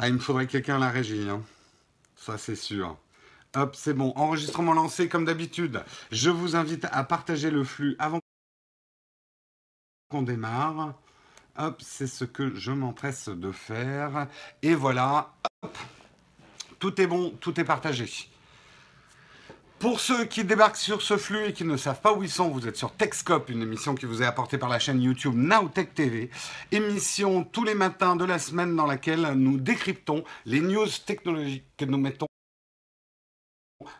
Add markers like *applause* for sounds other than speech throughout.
Ah, il me faudrait quelqu'un la régie, hein. ça c'est sûr. Hop, c'est bon. Enregistrement lancé comme d'habitude. Je vous invite à partager le flux avant qu'on démarre. Hop, c'est ce que je m'empresse de faire. Et voilà, hop, tout est bon, tout est partagé. Pour ceux qui débarquent sur ce flux et qui ne savent pas où ils sont, vous êtes sur TechScope, une émission qui vous est apportée par la chaîne YouTube Nowtech TV. Émission tous les matins de la semaine dans laquelle nous décryptons les news technologiques que nous mettons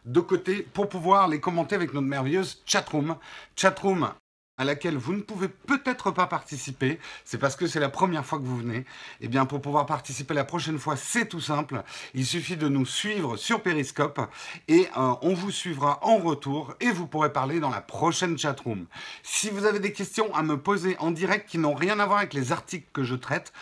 de côté pour pouvoir les commenter avec notre merveilleuse chatroom. Chatroom à laquelle vous ne pouvez peut-être pas participer, c'est parce que c'est la première fois que vous venez. Eh bien, pour pouvoir participer la prochaine fois, c'est tout simple. Il suffit de nous suivre sur Periscope et euh, on vous suivra en retour et vous pourrez parler dans la prochaine chatroom. Si vous avez des questions à me poser en direct qui n'ont rien à voir avec les articles que je traite,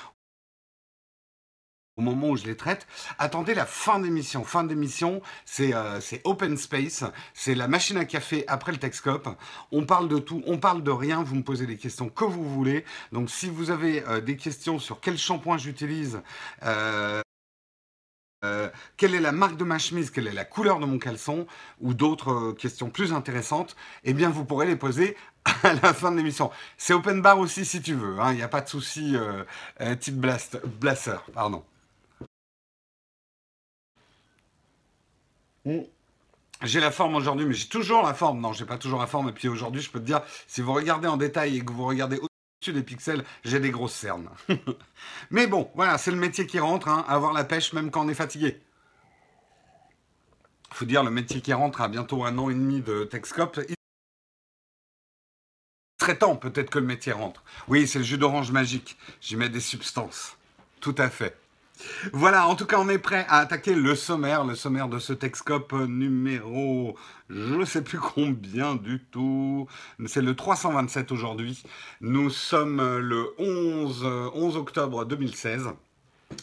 au moment où je les traite. Attendez la fin d'émission. Fin d'émission, c'est euh, open space, c'est la machine à café après le Texcope. On parle de tout, on parle de rien. Vous me posez les questions que vous voulez. Donc si vous avez euh, des questions sur quel shampoing j'utilise, euh, quelle est la marque de ma chemise, quelle est la couleur de mon caleçon, ou d'autres questions plus intéressantes, eh bien vous pourrez les poser *laughs* à la fin de l'émission. C'est open bar aussi si tu veux, hein. il n'y a pas de souci, type blast, blaster, pardon. J'ai la forme aujourd'hui, mais j'ai toujours la forme. Non, j'ai pas toujours la forme. Et puis aujourd'hui, je peux te dire, si vous regardez en détail et que vous regardez au-dessus des pixels, j'ai des grosses cernes. *laughs* mais bon, voilà, c'est le métier qui rentre, hein, avoir la pêche même quand on est fatigué. Faut dire, le métier qui rentre a bientôt un an et demi de Texcope. Il très temps, peut-être que le métier rentre. Oui, c'est le jus d'orange magique. J'y mets des substances. Tout à fait. Voilà, en tout cas, on est prêt à attaquer le sommaire, le sommaire de ce Texcope numéro, je ne sais plus combien du tout. C'est le 327 aujourd'hui. Nous sommes le 11, 11 octobre 2016.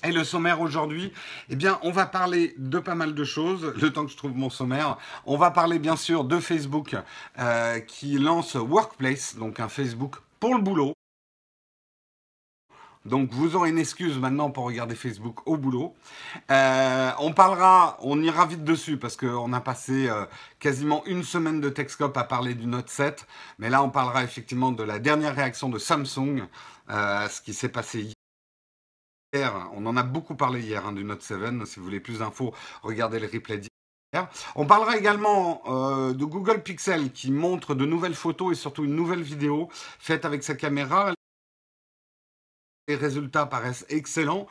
Et le sommaire aujourd'hui, eh bien, on va parler de pas mal de choses. Le temps que je trouve mon sommaire, on va parler bien sûr de Facebook euh, qui lance Workplace, donc un Facebook pour le boulot. Donc vous aurez une excuse maintenant pour regarder Facebook au boulot. Euh, on parlera, on ira vite dessus parce qu'on a passé euh, quasiment une semaine de Texcope à parler du Note 7. Mais là, on parlera effectivement de la dernière réaction de Samsung, euh, ce qui s'est passé hier. On en a beaucoup parlé hier hein, du Note 7. Si vous voulez plus d'infos, regardez le replay d'hier. On parlera également de Google Pixel qui montre de nouvelles photos et surtout une nouvelle vidéo faite avec sa caméra les résultats paraissent excellents.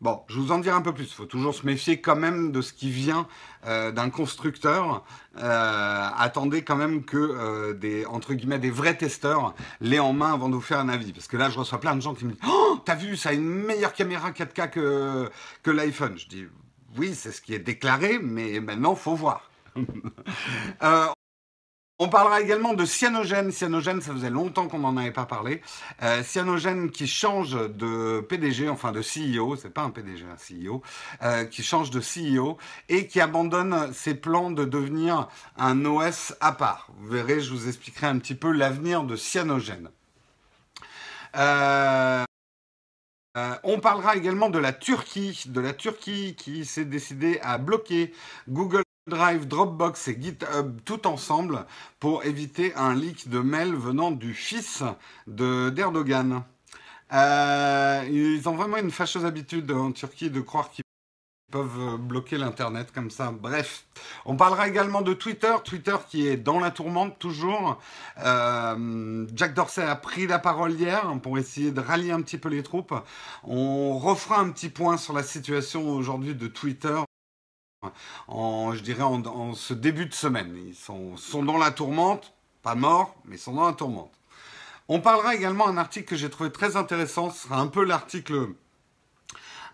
Bon, je vous en dirai un peu plus. Il faut toujours se méfier quand même de ce qui vient euh, d'un constructeur. Euh, attendez quand même que euh, des entre guillemets des vrais testeurs l'aient en main avant de vous faire un avis. Parce que là, je reçois plein de gens qui me disent Oh, t'as vu, ça a une meilleure caméra 4K que, que l'iPhone. Je dis Oui, c'est ce qui est déclaré, mais maintenant, faut voir. *laughs* On parlera également de Cyanogène. Cyanogène, ça faisait longtemps qu'on n'en avait pas parlé. Euh, Cyanogène qui change de PDG, enfin de CEO, c'est pas un PDG, un CEO, euh, qui change de CEO et qui abandonne ses plans de devenir un OS à part. Vous verrez, je vous expliquerai un petit peu l'avenir de Cyanogène. Euh, on parlera également de la Turquie, de la Turquie qui s'est décidée à bloquer Google Drive, Dropbox et GitHub tout ensemble pour éviter un leak de mail venant du fils d'Erdogan. Euh, ils ont vraiment une fâcheuse habitude en Turquie de croire qu'ils peuvent bloquer l'internet comme ça. Bref, on parlera également de Twitter, Twitter qui est dans la tourmente toujours. Euh, Jack Dorsey a pris la parole hier pour essayer de rallier un petit peu les troupes. On refera un petit point sur la situation aujourd'hui de Twitter en, je dirais, en, ce début de semaine. Ils sont, dans la tourmente, pas morts, mais sont dans la tourmente. On parlera également d'un article que j'ai trouvé très intéressant. Ce sera un peu l'article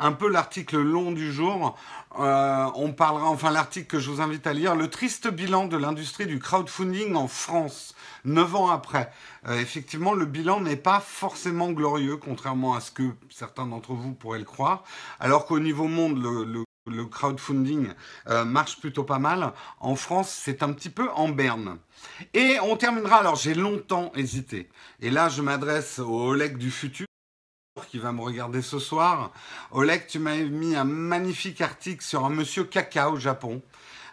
un peu l'article long du jour. Euh, on parlera, enfin l'article que je vous invite à lire, le triste bilan de l'industrie du crowdfunding en France, neuf ans après. Euh, effectivement, le bilan n'est pas forcément glorieux, contrairement à ce que certains d'entre vous pourraient le croire, alors qu'au niveau monde, le crowdfunding euh, marche plutôt pas mal. En France, c'est un petit peu en berne. Et on terminera, alors j'ai longtemps hésité. Et là, je m'adresse au Oleg du futur qui va me regarder ce soir. Oleg, tu m'avais mis un magnifique article sur un monsieur caca au Japon.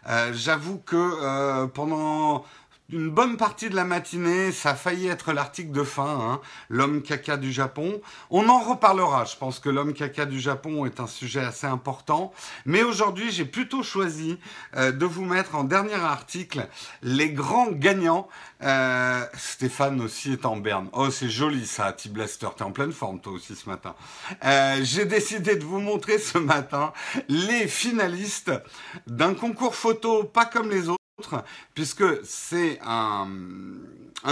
Euh, j'avoue que euh, pendant une bonne partie de la matinée, ça a failli être l'article de fin, hein, l'homme caca du Japon. On en reparlera, je pense que l'homme caca du Japon est un sujet assez important. Mais aujourd'hui, j'ai plutôt choisi euh, de vous mettre en dernier article les grands gagnants. Euh, Stéphane aussi est en berne. Oh, c'est joli ça, T-Blaster, t'es en pleine forme toi aussi ce matin. Euh, j'ai décidé de vous montrer ce matin les finalistes d'un concours photo pas comme les autres puisque c'est un,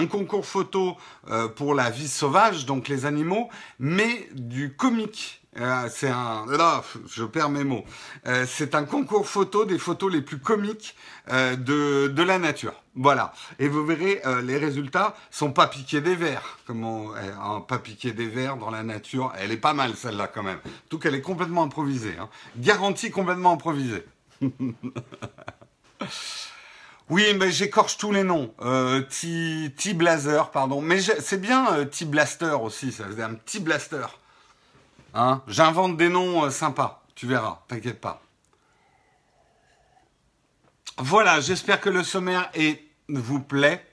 concours photo euh, pour la vie sauvage, donc les animaux, mais du comique. Euh, c'est un, là, je perds mes mots. Euh, c'est un concours photo des photos les plus comiques de, de la nature. Voilà. Et vous verrez, les résultats sont pas piqués des verres. Comment, pas piqué des verres dans la nature. Elle est pas mal celle-là quand même. tout qu'elle est complètement improvisée. Hein. Garantie complètement improvisée. *laughs* Oui, mais j'écorche tous les noms. Euh, T-Blazer, pardon. Mais c'est bien euh, T-Blaster aussi, ça faisait un petit blaster. Hein J'invente des noms euh, sympas, tu verras, t'inquiète pas. Voilà, j'espère que le sommaire vous plaît.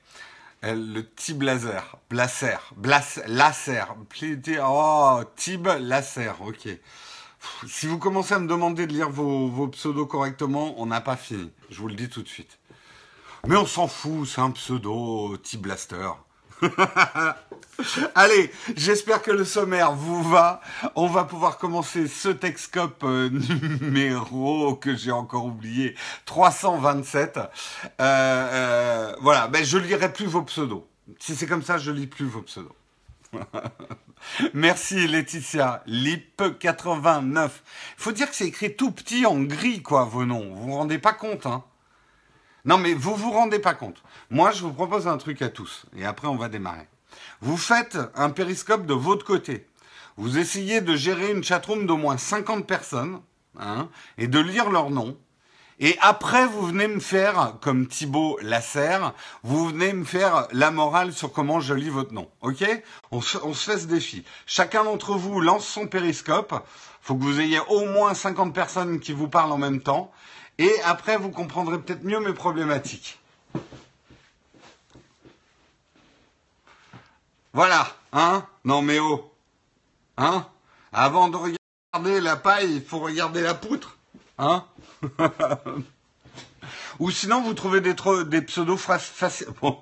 Le T-Blazer, Blaser, Blas, Laser, oh, Tib Laser, ok. Si vous commencez à me demander de lire vos pseudos correctement, on n'a pas fini. Je vous le dis tout de suite. Mais on s'en fout, c'est un pseudo T-Blaster. *laughs* Allez, j'espère que le sommaire vous va. On va pouvoir commencer ce Texcope euh, *laughs* numéro que j'ai encore oublié, 327. Euh, euh, voilà, ben je lirai plus vos pseudos. Si c'est comme ça, je lis plus vos pseudos. *laughs* Merci Laetitia, Lip89. Faut dire que c'est écrit tout petit en gris, quoi, vos noms. Vous vous rendez pas compte, hein non, mais vous vous rendez pas compte. Moi, je vous propose un truc à tous, et après, on va démarrer. Vous faites un périscope de votre côté. Vous essayez de gérer une chatroom d'au moins 50 personnes, hein, et de lire leurs noms. Et après, vous venez me faire, comme Thibaut Lasserre, vous venez me faire la morale sur comment je lis votre nom. Ok? On se, on se fait ce défi. Chacun d'entre vous lance son périscope. Faut que vous ayez au moins 50 personnes qui vous parlent en même temps. Et après, vous comprendrez peut-être mieux mes problématiques. Voilà, hein? Non mais oh Hein? Avant de regarder la paille, il faut regarder la poutre Hein? *laughs* Ou sinon, vous trouvez des, des pseudos faciles. *laughs* Bon,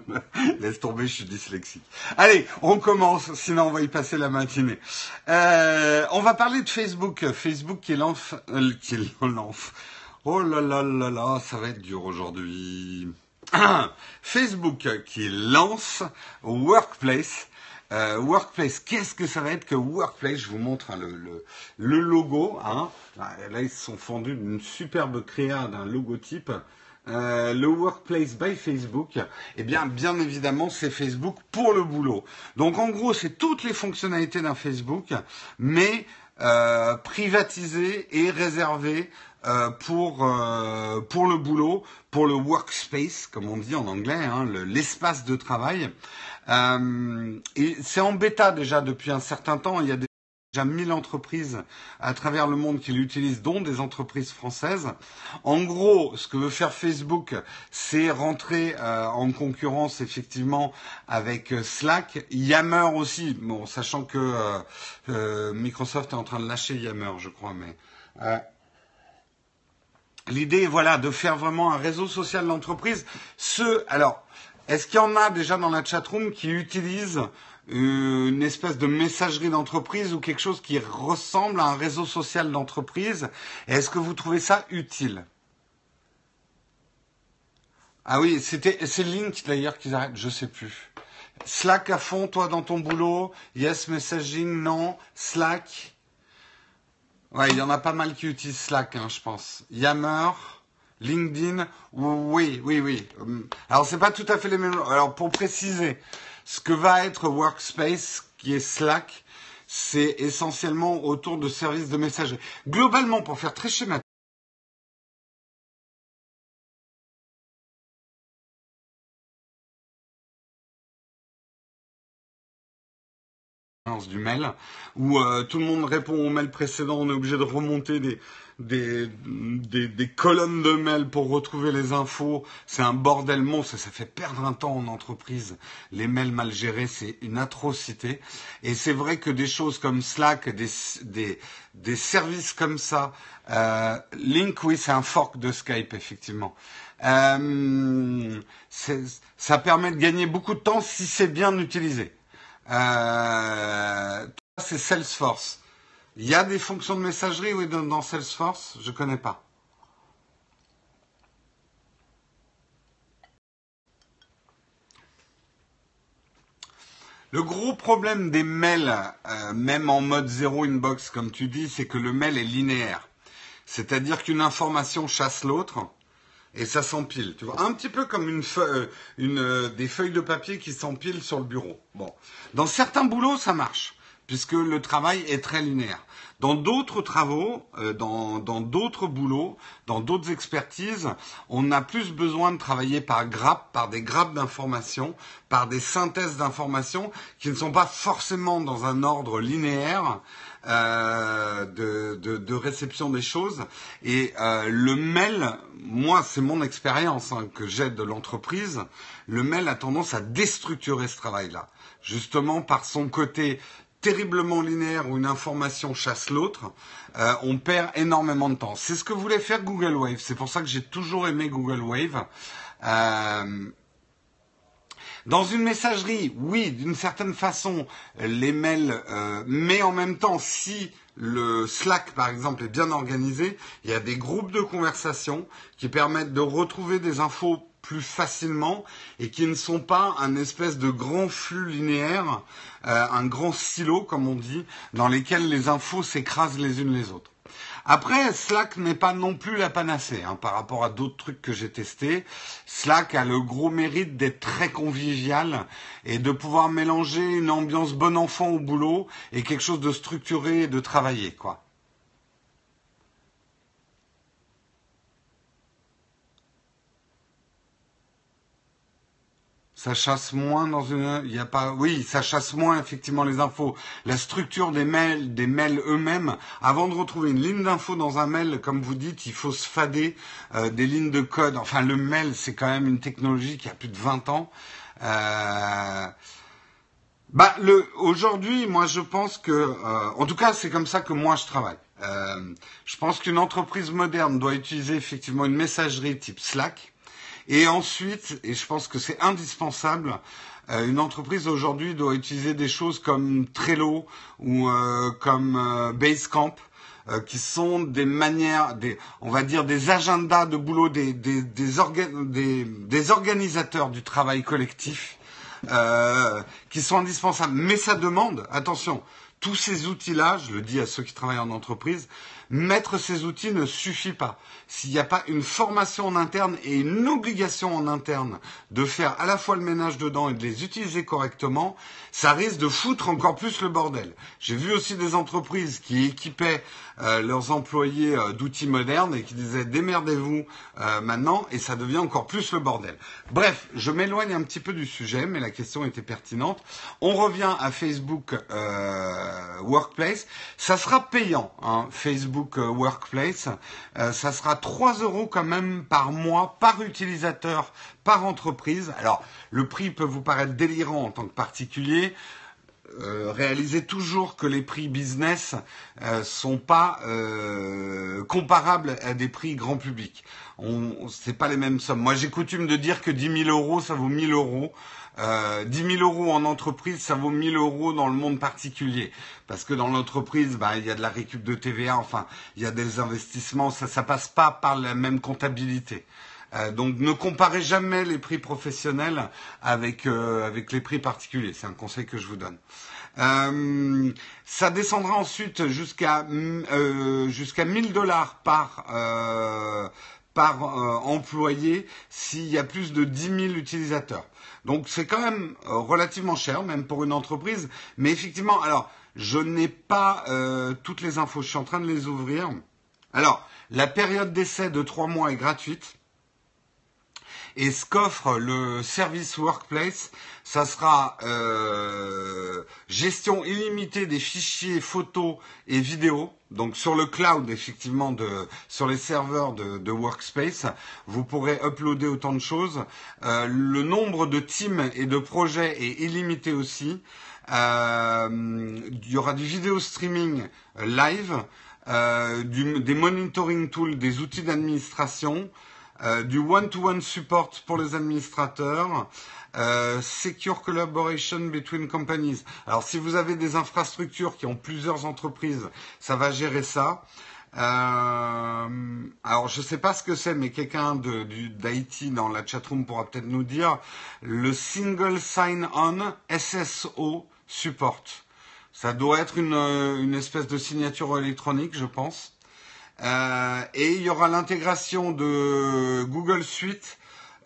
*laughs* laisse tomber, je suis dyslexique. Allez, on commence, sinon on va y passer la matinée. Euh, on va parler de Facebook. Facebook qui lance... Euh, qui lance Oh là là là là, ça va être dur aujourd'hui. *clears throat* Facebook qui lance Workplace. Euh, Workplace, qu'est-ce que ça va être que Workplace Je vous montre hein, le, logo. Hein. Là, ils se sont fondus d'une superbe créa d'un logotype. Euh, le Workplace by Facebook, eh bien, bien évidemment, c'est Facebook pour le boulot. Donc, en gros, c'est toutes les fonctionnalités d'un Facebook, mais euh, privatisées et réservées euh, pour euh, pour le boulot, pour le workspace, comme on dit en anglais, hein, l'espace de travail. Euh, c'est en bêta déjà depuis un certain temps. Il y a déjà 1000 entreprises à travers le monde qui l'utilisent, dont des entreprises françaises. En gros, ce que veut faire Facebook, c'est rentrer en concurrence effectivement avec Slack, Yammer aussi. Bon, sachant que Microsoft est en train de lâcher Yammer, je crois, mais L'idée, voilà, de faire vraiment un réseau social d'entreprise. Ce, alors, est-ce qu'il y en a déjà dans la chatroom qui utilisent une espèce de messagerie d'entreprise ou quelque chose qui ressemble à un réseau social d'entreprise? Est-ce que vous trouvez ça utile? Ah oui, c'était c'est Link d'ailleurs qu'ils arrêtent, je sais plus. Slack à fond, toi dans ton boulot? Yes Messaging, non. Slack? Ouais, il y en a pas mal qui utilisent Slack, hein, je pense. Yammer, LinkedIn, oui, oui, oui. Hum, alors c'est pas tout à fait les mêmes. Alors pour préciser, ce que va être Workspace, qui est Slack, c'est essentiellement autour de services de messagerie. Globalement, pour faire très schématique, du mail, où euh, tout le monde répond au mail précédent, on est obligé de remonter des, des, des, colonnes de mails pour retrouver les infos. C'est un bordel monstre ça fait perdre un temps en entreprise. Les mails mal gérés, c'est une atrocité. Et c'est vrai que des choses comme Slack, des, des, des services comme ça, euh, Link, oui, c'est un fork de Skype, effectivement. Euh, ça permet de gagner beaucoup de temps si c'est bien utilisé. Euh, c'est Salesforce. Il y a des fonctions de messagerie oui, dans, Salesforce? Je ne connais pas. Le gros problème des mails, euh, même en mode zéro inbox, comme tu dis, c'est que le mail est linéaire. C'est-à-dire qu'une information chasse l'autre et ça s'empile. Tu vois, un petit peu comme une feuille, une, euh, des feuilles de papier qui s'empilent sur le bureau. Bon, dans certains boulots, ça marche puisque le travail est très linéaire. Dans d'autres travaux, euh, dans d'autres boulots, dans d'autres expertises, on a plus besoin de travailler par grappes, par des grappes d'informations, par des synthèses d'informations qui ne sont pas forcément dans un ordre linéaire euh, de, de, de, réception des choses. Et euh, le mail, moi, c'est mon expérience hein, que j'ai de l'entreprise, le mail a tendance à déstructurer ce travail-là justement par son côté terriblement linéaire où une information chasse l'autre, euh, on perd énormément de temps. C'est ce que voulait faire Google Wave. C'est pour ça que j'ai toujours aimé Google Wave. Euh, dans une messagerie, oui, d'une certaine façon, les mails, euh, mais en même temps, si le Slack, par exemple, est bien organisé, il y a des groupes de conversation qui permettent de retrouver des infos plus facilement et qui ne sont pas un espèce de grand flux linéaire, euh, un grand silo, comme on dit, dans lesquels les infos s'écrasent les unes les autres. Après, Slack n'est pas non plus la panacée hein, par rapport à d'autres trucs que j'ai testés. Slack a le gros mérite d'être très convivial et de pouvoir mélanger une ambiance bon enfant au boulot et quelque chose de structuré et de travaillé, quoi. Ça chasse moins dans une il y a pas oui ça chasse moins effectivement les infos. La structure des mails des mails eux-mêmes avant de retrouver une ligne d'info dans un mail comme vous dites il faut se fader euh, des lignes de code. Enfin le mail c'est quand même une technologie qui a plus de 20 ans. Euh, bah aujourd'hui moi je pense que euh, en tout cas c'est comme ça que moi je travaille. Euh, je pense qu'une entreprise moderne doit utiliser effectivement une messagerie type Slack et ensuite, et je pense que c'est indispensable, euh, une entreprise aujourd'hui doit utiliser des choses comme Trello ou euh, comme euh, Basecamp, qui sont des manières, des, on va dire des agendas de boulot, des, des, des, organisateurs du travail collectif, qui sont indispensables. Mais ça demande, attention, tous ces outils-là, je le dis à ceux qui travaillent en entreprise, mettre ces outils ne suffit pas. S'il n'y a pas une formation en interne et une obligation en interne de faire à la fois le ménage dedans et de les utiliser correctement, ça risque de foutre encore plus le bordel. J'ai vu aussi des entreprises qui équipaient leurs employés euh, d'outils modernes et qui disaient démerdez-vous euh, maintenant et ça devient encore plus le bordel. Bref, je m'éloigne un petit peu du sujet, mais la question était pertinente. On revient à Facebook Workplace. Ça sera payant, hein, Facebook Workplace. ça sera 3 euros quand même par mois, par utilisateur, par entreprise. Alors, le prix peut vous paraître délirant en tant que particulier. Euh, réalisez toujours que les prix business euh, sont pas euh, comparables à des prix grand public. On, c'est pas les mêmes sommes. Moi, j'ai coutume de dire que 10 000 euros, ça vaut 1000 euros. Euh, 10 000 euros en entreprise, ça vaut 1000 euros dans le monde particulier. Parce que dans l'entreprise, bah, il y a de la récup de TVA, enfin, il y a des investissements, ça ne passe pas par la même comptabilité. Euh, donc ne comparez jamais les prix professionnels avec, euh, avec les prix particuliers. C'est un conseil que je vous donne. Euh, ça descendra ensuite jusqu'à euh, jusqu'à 1000 dollars par euh, par employé s'il y a plus de 10 000 utilisateurs. Donc c'est quand même relativement cher, même pour une entreprise. Mais effectivement, alors je n'ai pas toutes les infos. Je suis en train de les ouvrir. Alors la période d'essai de trois mois est gratuite. Et ce qu'offre le service Workplace, ça sera euh, gestion illimitée des fichiers photos et vidéos. Donc sur le cloud, effectivement, de, sur les serveurs de, de Workspace, vous pourrez uploader autant de choses. Euh, le nombre de teams et de projets est illimité aussi. Euh, il y aura du vidéo streaming live, euh, du, des monitoring tools, des outils d'administration, euh, du one-to-one -one support pour les administrateurs, euh, secure collaboration between companies. Alors si vous avez des infrastructures qui ont plusieurs entreprises, ça va gérer ça. Euh, alors je ne sais pas ce que c'est, mais quelqu'un d'IT dans la chatroom pourra peut-être nous dire. Le single sign-on SSO support. Ça doit être une, une, espèce de signature électronique, je pense. Euh, et il y aura l'intégration de Google Suite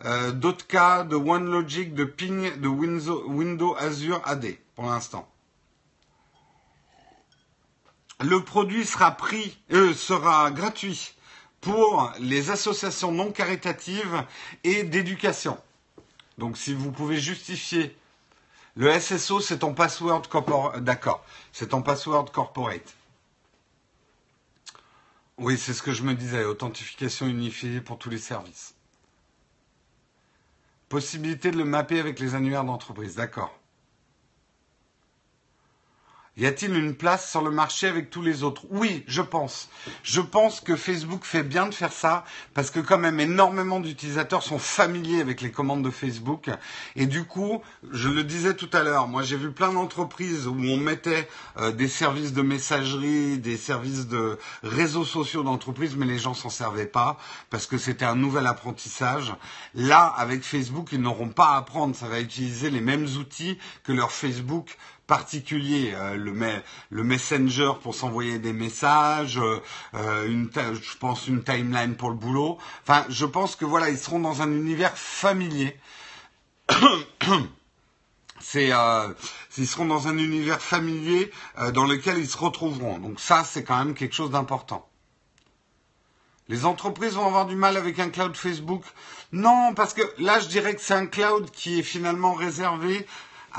euh, cas de OneLogic, de Ping, de Windows, Azure AD pour l'instant. Le produit sera pris, euh, gratuit pour les associations non caritatives et d'éducation. Donc si vous pouvez justifier le SSO, c'est ton password. D'accord, c'est ton password corporate. Oui, c'est ce que je me disais, authentification unifiée pour tous les services. Possibilité de le mapper avec les annuaires d'entreprise, d'accord. Y a-t-il une place sur le marché avec tous les autres? Oui, je pense. Je pense que Facebook fait bien de faire ça parce que quand même énormément d'utilisateurs sont familiers avec les commandes de Facebook et du coup, je le disais tout à l'heure, moi j'ai vu plein d'entreprises où on mettait euh, des services de messagerie, des services de réseaux sociaux d'entreprise, mais les gens s'en servaient pas parce que c'était un nouvel apprentissage. Là, avec Facebook, ils n'auront pas à apprendre, ça va utiliser les mêmes outils que leur Facebook particulier, euh, le, le, Messenger pour s'envoyer des messages, euh, une, je pense une timeline pour le boulot. Enfin, je pense que voilà, ils seront dans un univers familier. *coughs* c'est euh, ils seront dans un univers familier euh, dans lequel ils se retrouveront. Donc ça, c'est quand même quelque chose d'important. Les entreprises vont avoir du mal avec un cloud Facebook? Non, parce que là, je dirais que c'est un cloud qui est finalement réservé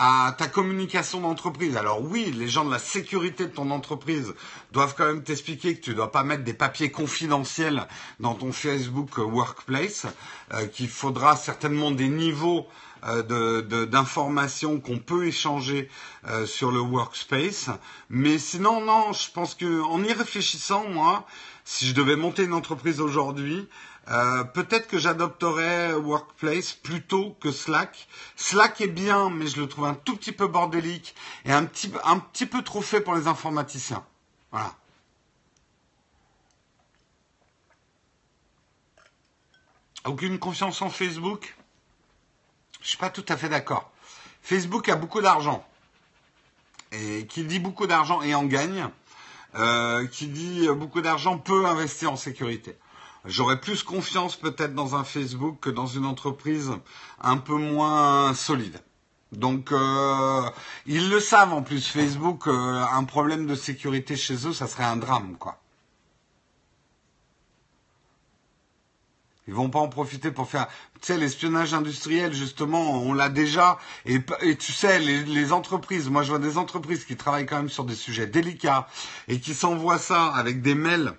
à ta communication d'entreprise. Alors oui, les gens de la sécurité de ton entreprise doivent quand même t'expliquer que tu ne dois pas mettre des papiers confidentiels dans ton Facebook Workplace, euh, qu'il faudra certainement des niveaux euh, d'informations qu'on peut échanger euh, sur le workspace. Mais sinon, non, je pense que en y réfléchissant, moi, si je devais monter une entreprise aujourd'hui, euh, peut-être que j'adopterais Workplace plutôt que Slack. Slack est bien, mais je le trouve un tout petit peu bordélique et un petit, un petit peu trop fait pour les informaticiens. Voilà. Aucune confiance en Facebook? Je suis pas tout à fait d'accord. Facebook a beaucoup d'argent. Et qui dit beaucoup d'argent et en gagne, euh, qui dit beaucoup d'argent peut investir en sécurité. J'aurais plus confiance peut-être dans un Facebook que dans une entreprise un peu moins solide. Donc euh, ils le savent en plus Facebook, euh, un problème de sécurité chez eux, ça serait un drame quoi. Ils vont pas en profiter pour faire, tu sais, l'espionnage industriel justement, on l'a déjà. Et, tu sais, les, entreprises, moi je vois des entreprises qui travaillent quand même sur des sujets délicats et qui s'envoient ça avec des mails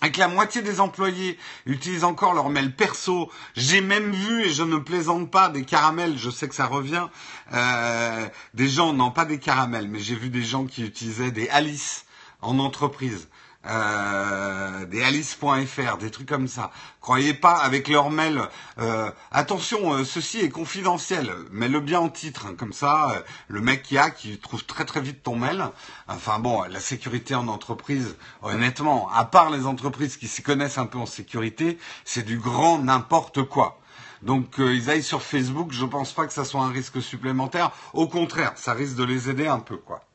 que la moitié des employés utilisent encore leur mail perso. J'ai même vu, et je ne plaisante pas, des caramels, je sais que ça revient, euh, des gens, non pas des caramels, mais j'ai vu des gens qui utilisaient des Alice en entreprise. Euh, des alice.fr, des trucs comme ça. Croyez pas avec leur mail. Euh, attention, euh, ceci est confidentiel. Mets-le bien en titre, hein, comme ça, euh, le mec qui a, qui trouve très très vite ton mail. Enfin bon, la sécurité en entreprise, honnêtement, à part les entreprises qui s'y connaissent un peu en sécurité, c'est du grand n'importe quoi. Donc euh, ils aillent sur Facebook, je pense pas que ça soit un risque supplémentaire. Au contraire, ça risque de les aider un peu, quoi.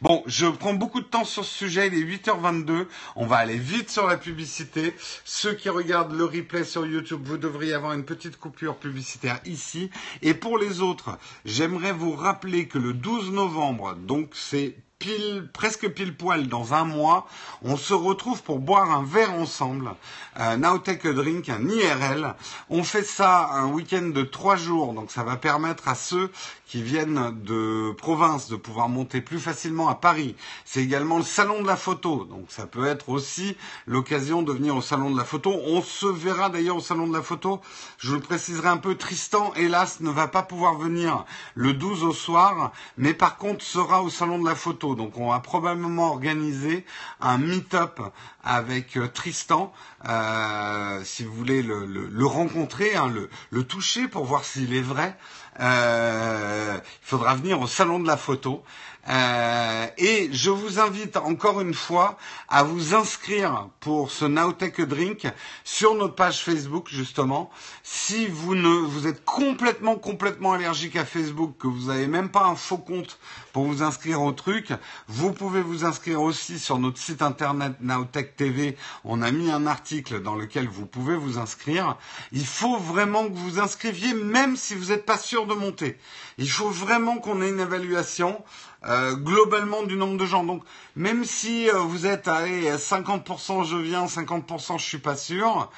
Bon, je prends beaucoup de temps sur ce sujet, il est 8h22, on va aller vite sur la publicité. Ceux qui regardent le replay sur YouTube, vous devriez avoir une petite coupure publicitaire ici. Et pour les autres, j'aimerais vous rappeler que le 12 novembre, donc c'est pile, presque pile poil dans un mois, on se retrouve pour boire un verre ensemble, euh, Now Drink, un IRL. On fait ça un week-end de trois jours, donc ça va permettre à ceux qui viennent de province de pouvoir monter plus facilement à Paris. C'est également le salon de la photo, donc ça peut être aussi l'occasion de venir au salon de la photo. On se verra d'ailleurs au salon de la photo. Je le préciserai un peu, Tristan, hélas, ne va pas pouvoir venir le 12 au soir, mais par contre sera au salon de la photo. Donc on va probablement organiser un meet-up avec euh, Tristan, euh, si vous voulez le, le, le rencontrer, hein, le, le toucher pour voir s'il est vrai. Euh, il faudra venir au salon de la photo. Euh, et je vous invite encore une fois à vous inscrire pour ce Nowtech Drink sur notre page Facebook justement. Si vous ne vous êtes complètement complètement allergique à Facebook, que vous n'avez même pas un faux compte pour vous inscrire au truc, vous pouvez vous inscrire aussi sur notre site internet Nowtech TV. On a mis un article dans lequel vous pouvez vous inscrire. Il faut vraiment que vous inscriviez même si vous n'êtes pas sûr de monter. Il faut vraiment qu'on ait une évaluation. Euh, globalement du nombre de gens. Donc même si euh, vous êtes à 50% je viens, 50% je suis pas sûr,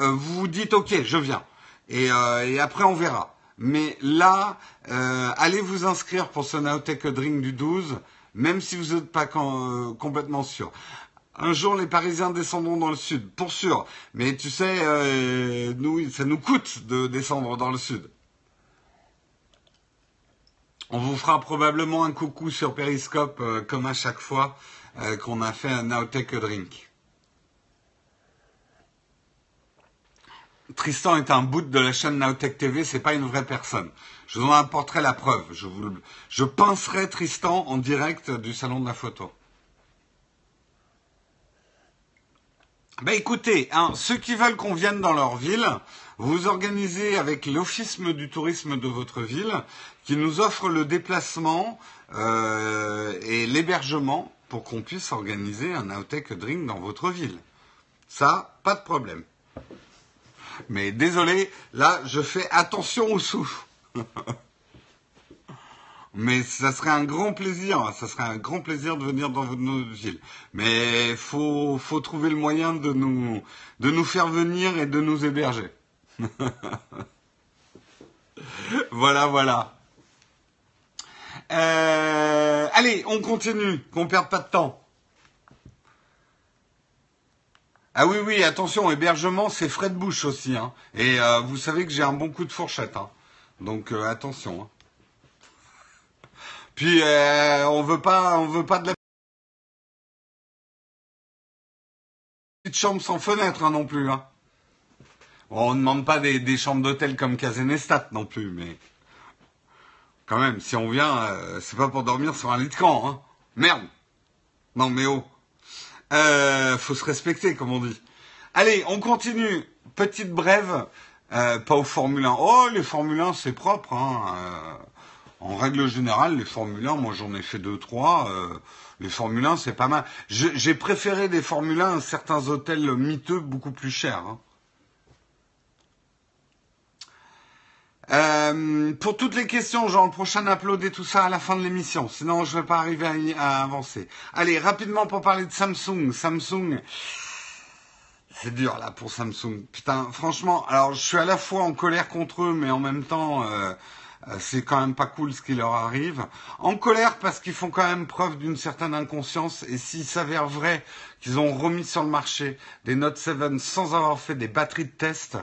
euh, vous vous dites ok je viens. Et, euh, et après on verra. Mais là, euh, allez vous inscrire pour ce Nowtech Drink du 12, même si vous n'êtes pas quand, complètement sûr. Un jour, les Parisiens descendront dans le sud, pour sûr. Mais tu sais, euh, nous, ça nous coûte de descendre dans le sud. On vous fera probablement un coucou sur Periscope, euh, comme à chaque fois euh, qu'on a fait un Nowtech Drink. Tristan est un bout de la chaîne Nowtech TV, c'est pas une vraie personne. Je vous en apporterai la preuve. Je pincerai Tristan en direct du salon de la photo. Ben écoutez, hein, ceux qui veulent qu'on vienne dans leur ville, vous organisez avec l'office du tourisme de votre ville qui nous offre le déplacement euh, et l'hébergement pour qu'on puisse organiser un Outtake Drink dans votre ville. Ça, pas de problème. Mais désolé, là, je fais attention au sous. *laughs* Mais ça serait un grand plaisir, ça serait un grand plaisir de venir dans notre ville. Mais faut faut trouver le moyen de nous de nous faire venir et de nous héberger. *laughs* voilà, voilà. Euh, allez, on continue, qu'on perde pas de temps. Ah oui, oui, attention, hébergement, c'est frais de bouche aussi. Hein. Et euh, vous savez que j'ai un bon coup de fourchette. Hein. Donc euh, attention. Hein. Puis on veut pas, on veut pas de la petite chambre sans fenêtre hein, non plus. Bon, on ne demande pas des, chambres d'hôtel comme Casenestat non plus, mais quand même, si on vient, euh, c'est pas pour dormir sur un lit de camp. Hein. Merde. Non mais oh. Euh, faut se respecter, comme on dit. Allez, on continue. Petite brève. Euh, pas au Formule 1. Oh, les Formule 1, c'est propre. Hein. Euh, en règle générale, les Formule 1, moi j'en ai fait deux, trois. Euh, les Formule 1, c'est pas mal. J'ai préféré des Formule 1 à certains hôtels miteux beaucoup plus chers. Hein. Euh, pour toutes les questions, genre le prochain uploader tout ça à la fin de l'émission. Sinon, je ne vais pas arriver à, à, avancer. Allez, rapidement pour parler de Samsung. Samsung, c'est dur là pour Samsung. Putain, franchement, alors je suis à la fois en colère contre eux, mais en même temps, euh, c'est quand même pas cool ce qui leur arrive. En colère parce qu'ils font quand même preuve d'une certaine inconscience et s'il s'avère vrai qu'ils ont remis sur le marché des Note 7 sans avoir fait des batteries de test,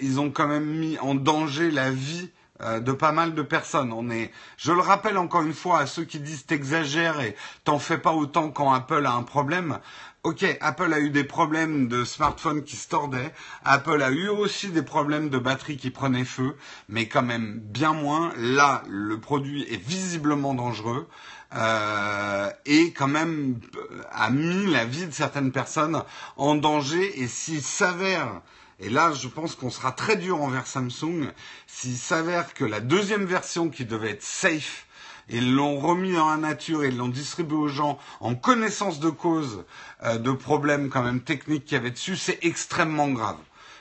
ils ont quand même mis en danger la vie euh, de pas mal de personnes. On est, je le rappelle encore une fois à ceux qui disent t'exagères et t'en fais pas autant quand Apple a un problème. Ok, Apple a eu des problèmes de smartphones qui se tordaient. Apple a eu aussi des problèmes de batterie qui prenaient feu, mais quand même bien moins. Là, le produit est visiblement dangereux euh, et quand même euh, a mis la vie de certaines personnes en danger. Et s'il s'avère et là, je pense qu'on sera très dur envers Samsung s'il s'avère que la deuxième version qui devait être safe ils l'ont remis dans la nature et l'ont distribué aux gens en connaissance de cause euh, de problèmes quand même techniques qu'il y avait dessus, c'est extrêmement grave.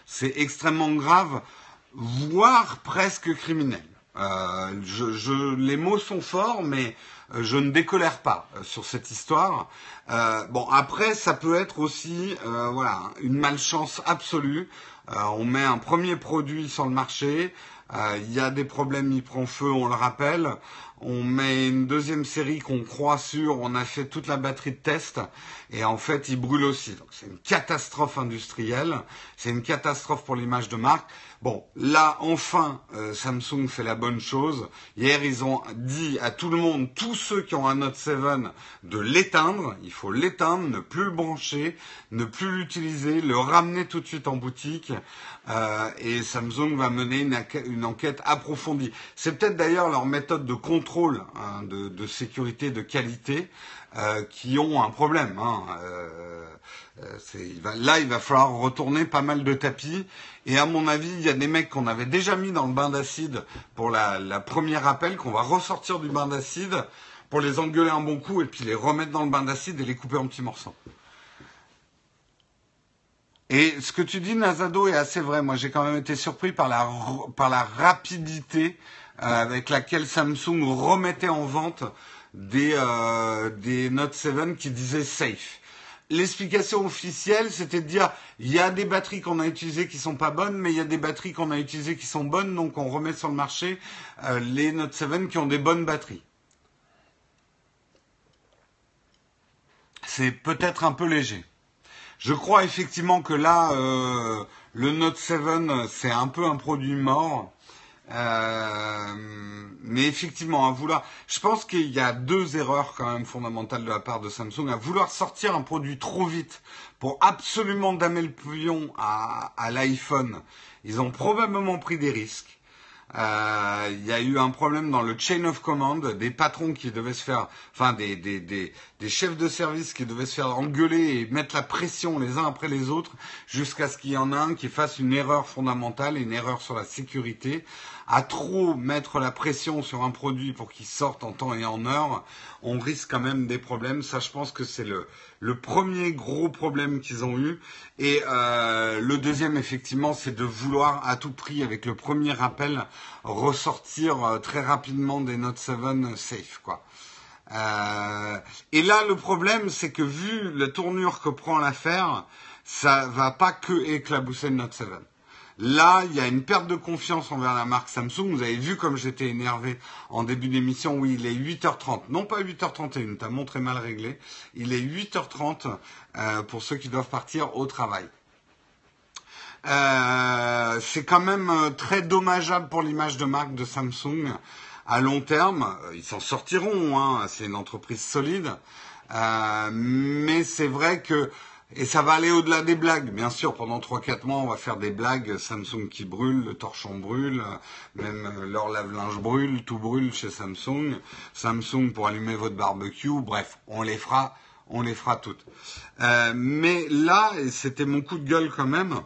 C'est extrêmement grave, voire presque criminel. Euh, les mots sont forts, mais euh, je ne décolère pas sur cette histoire. Bon, après, ça peut être aussi, voilà, une malchance absolue. on met un premier produit sur le marché, il y a des problèmes, il prend feu, on le rappelle. On met une deuxième série qu'on croit sûre, on a fait toute la batterie de test, et en fait, il brûle aussi. Donc c'est une catastrophe industrielle, c'est une catastrophe pour l'image de marque. Bon, là, enfin, euh, Samsung fait la bonne chose. Hier, ils ont dit à tout le monde, tous ceux qui ont un Note 7, de l'éteindre. Il faut l'éteindre, ne plus le brancher, ne plus l'utiliser, le ramener tout de suite en boutique. Euh, et Samsung va mener une, enquête approfondie. C'est peut-être d'ailleurs leur méthode de contrôle hein, de, sécurité, de qualité, euh, qui ont un problème. Hein. Là, il va falloir retourner pas mal de tapis. Et à mon avis, il y a des mecs qu'on avait déjà mis dans le bain d'acide pour la, la première appel, qu'on va ressortir du bain d'acide pour les engueuler un bon coup et puis les remettre dans le bain d'acide et les couper en petits morceaux. Et ce que tu dis, Nazado, est assez vrai. Moi, j'ai quand même été surpris par la, par la rapidité euh, avec laquelle Samsung remettait en vente des, euh, des Note 7 qui disaient safe l'explication officielle, c'était de dire il y a des batteries qu'on a utilisées qui sont pas bonnes, mais il y a des batteries qu'on a utilisées qui sont bonnes, donc on remet sur le marché euh, les Note 7 qui ont des bonnes batteries. C'est peut-être un peu léger. Je crois effectivement que là, euh, le Note 7, c'est un peu un produit mort. Euh, mais effectivement, à vouloir, je pense qu'il y a deux erreurs quand même fondamentales de la part de Samsung à vouloir sortir un produit trop vite pour absolument damer le pion à, à l'iPhone. Ils ont probablement pris des risques. Euh, il y a eu un problème dans le chain of command, des patrons qui devaient se faire, enfin des, des, des, des chefs de service qui devaient se faire engueuler et mettre la pression les uns après les autres jusqu'à ce qu'il y en ait un qui fasse une erreur fondamentale, une erreur sur la sécurité à trop mettre la pression sur un produit pour qu'il sorte en temps et en heure, on risque quand même des problèmes. Ça, je pense que c'est le, premier gros problème qu'ils ont eu. Et euh, le deuxième, effectivement, c'est de vouloir à tout prix, avec le premier appel, ressortir euh, très rapidement des Note 7 safe, quoi. Euh, et là, le problème, c'est que vu la tournure que prend l'affaire, ça va pas que éclabousser le Note 7. Là, il y a une perte de confiance envers la marque Samsung. Vous avez vu comme j'étais énervé en début d'émission. Oui, il est 8h30. Non pas 8h31, t'as montré mal réglé. Il est 8h30 euh, pour ceux qui doivent partir au travail. Euh, c'est quand même euh, très dommageable pour l'image de marque de Samsung à long terme. Ils s'en sortiront, hein. c'est une entreprise solide. mais c'est vrai que et ça va aller au-delà des blagues. Bien sûr, pendant 3-4 mois, on va faire des blagues. Samsung qui brûle, le torchon brûle, même euh, leur lave-linge brûle, tout brûle chez Samsung. Samsung pour allumer votre barbecue. Bref, on les fera, on les fera toutes. Euh, mais là, c'était mon coup de gueule quand même,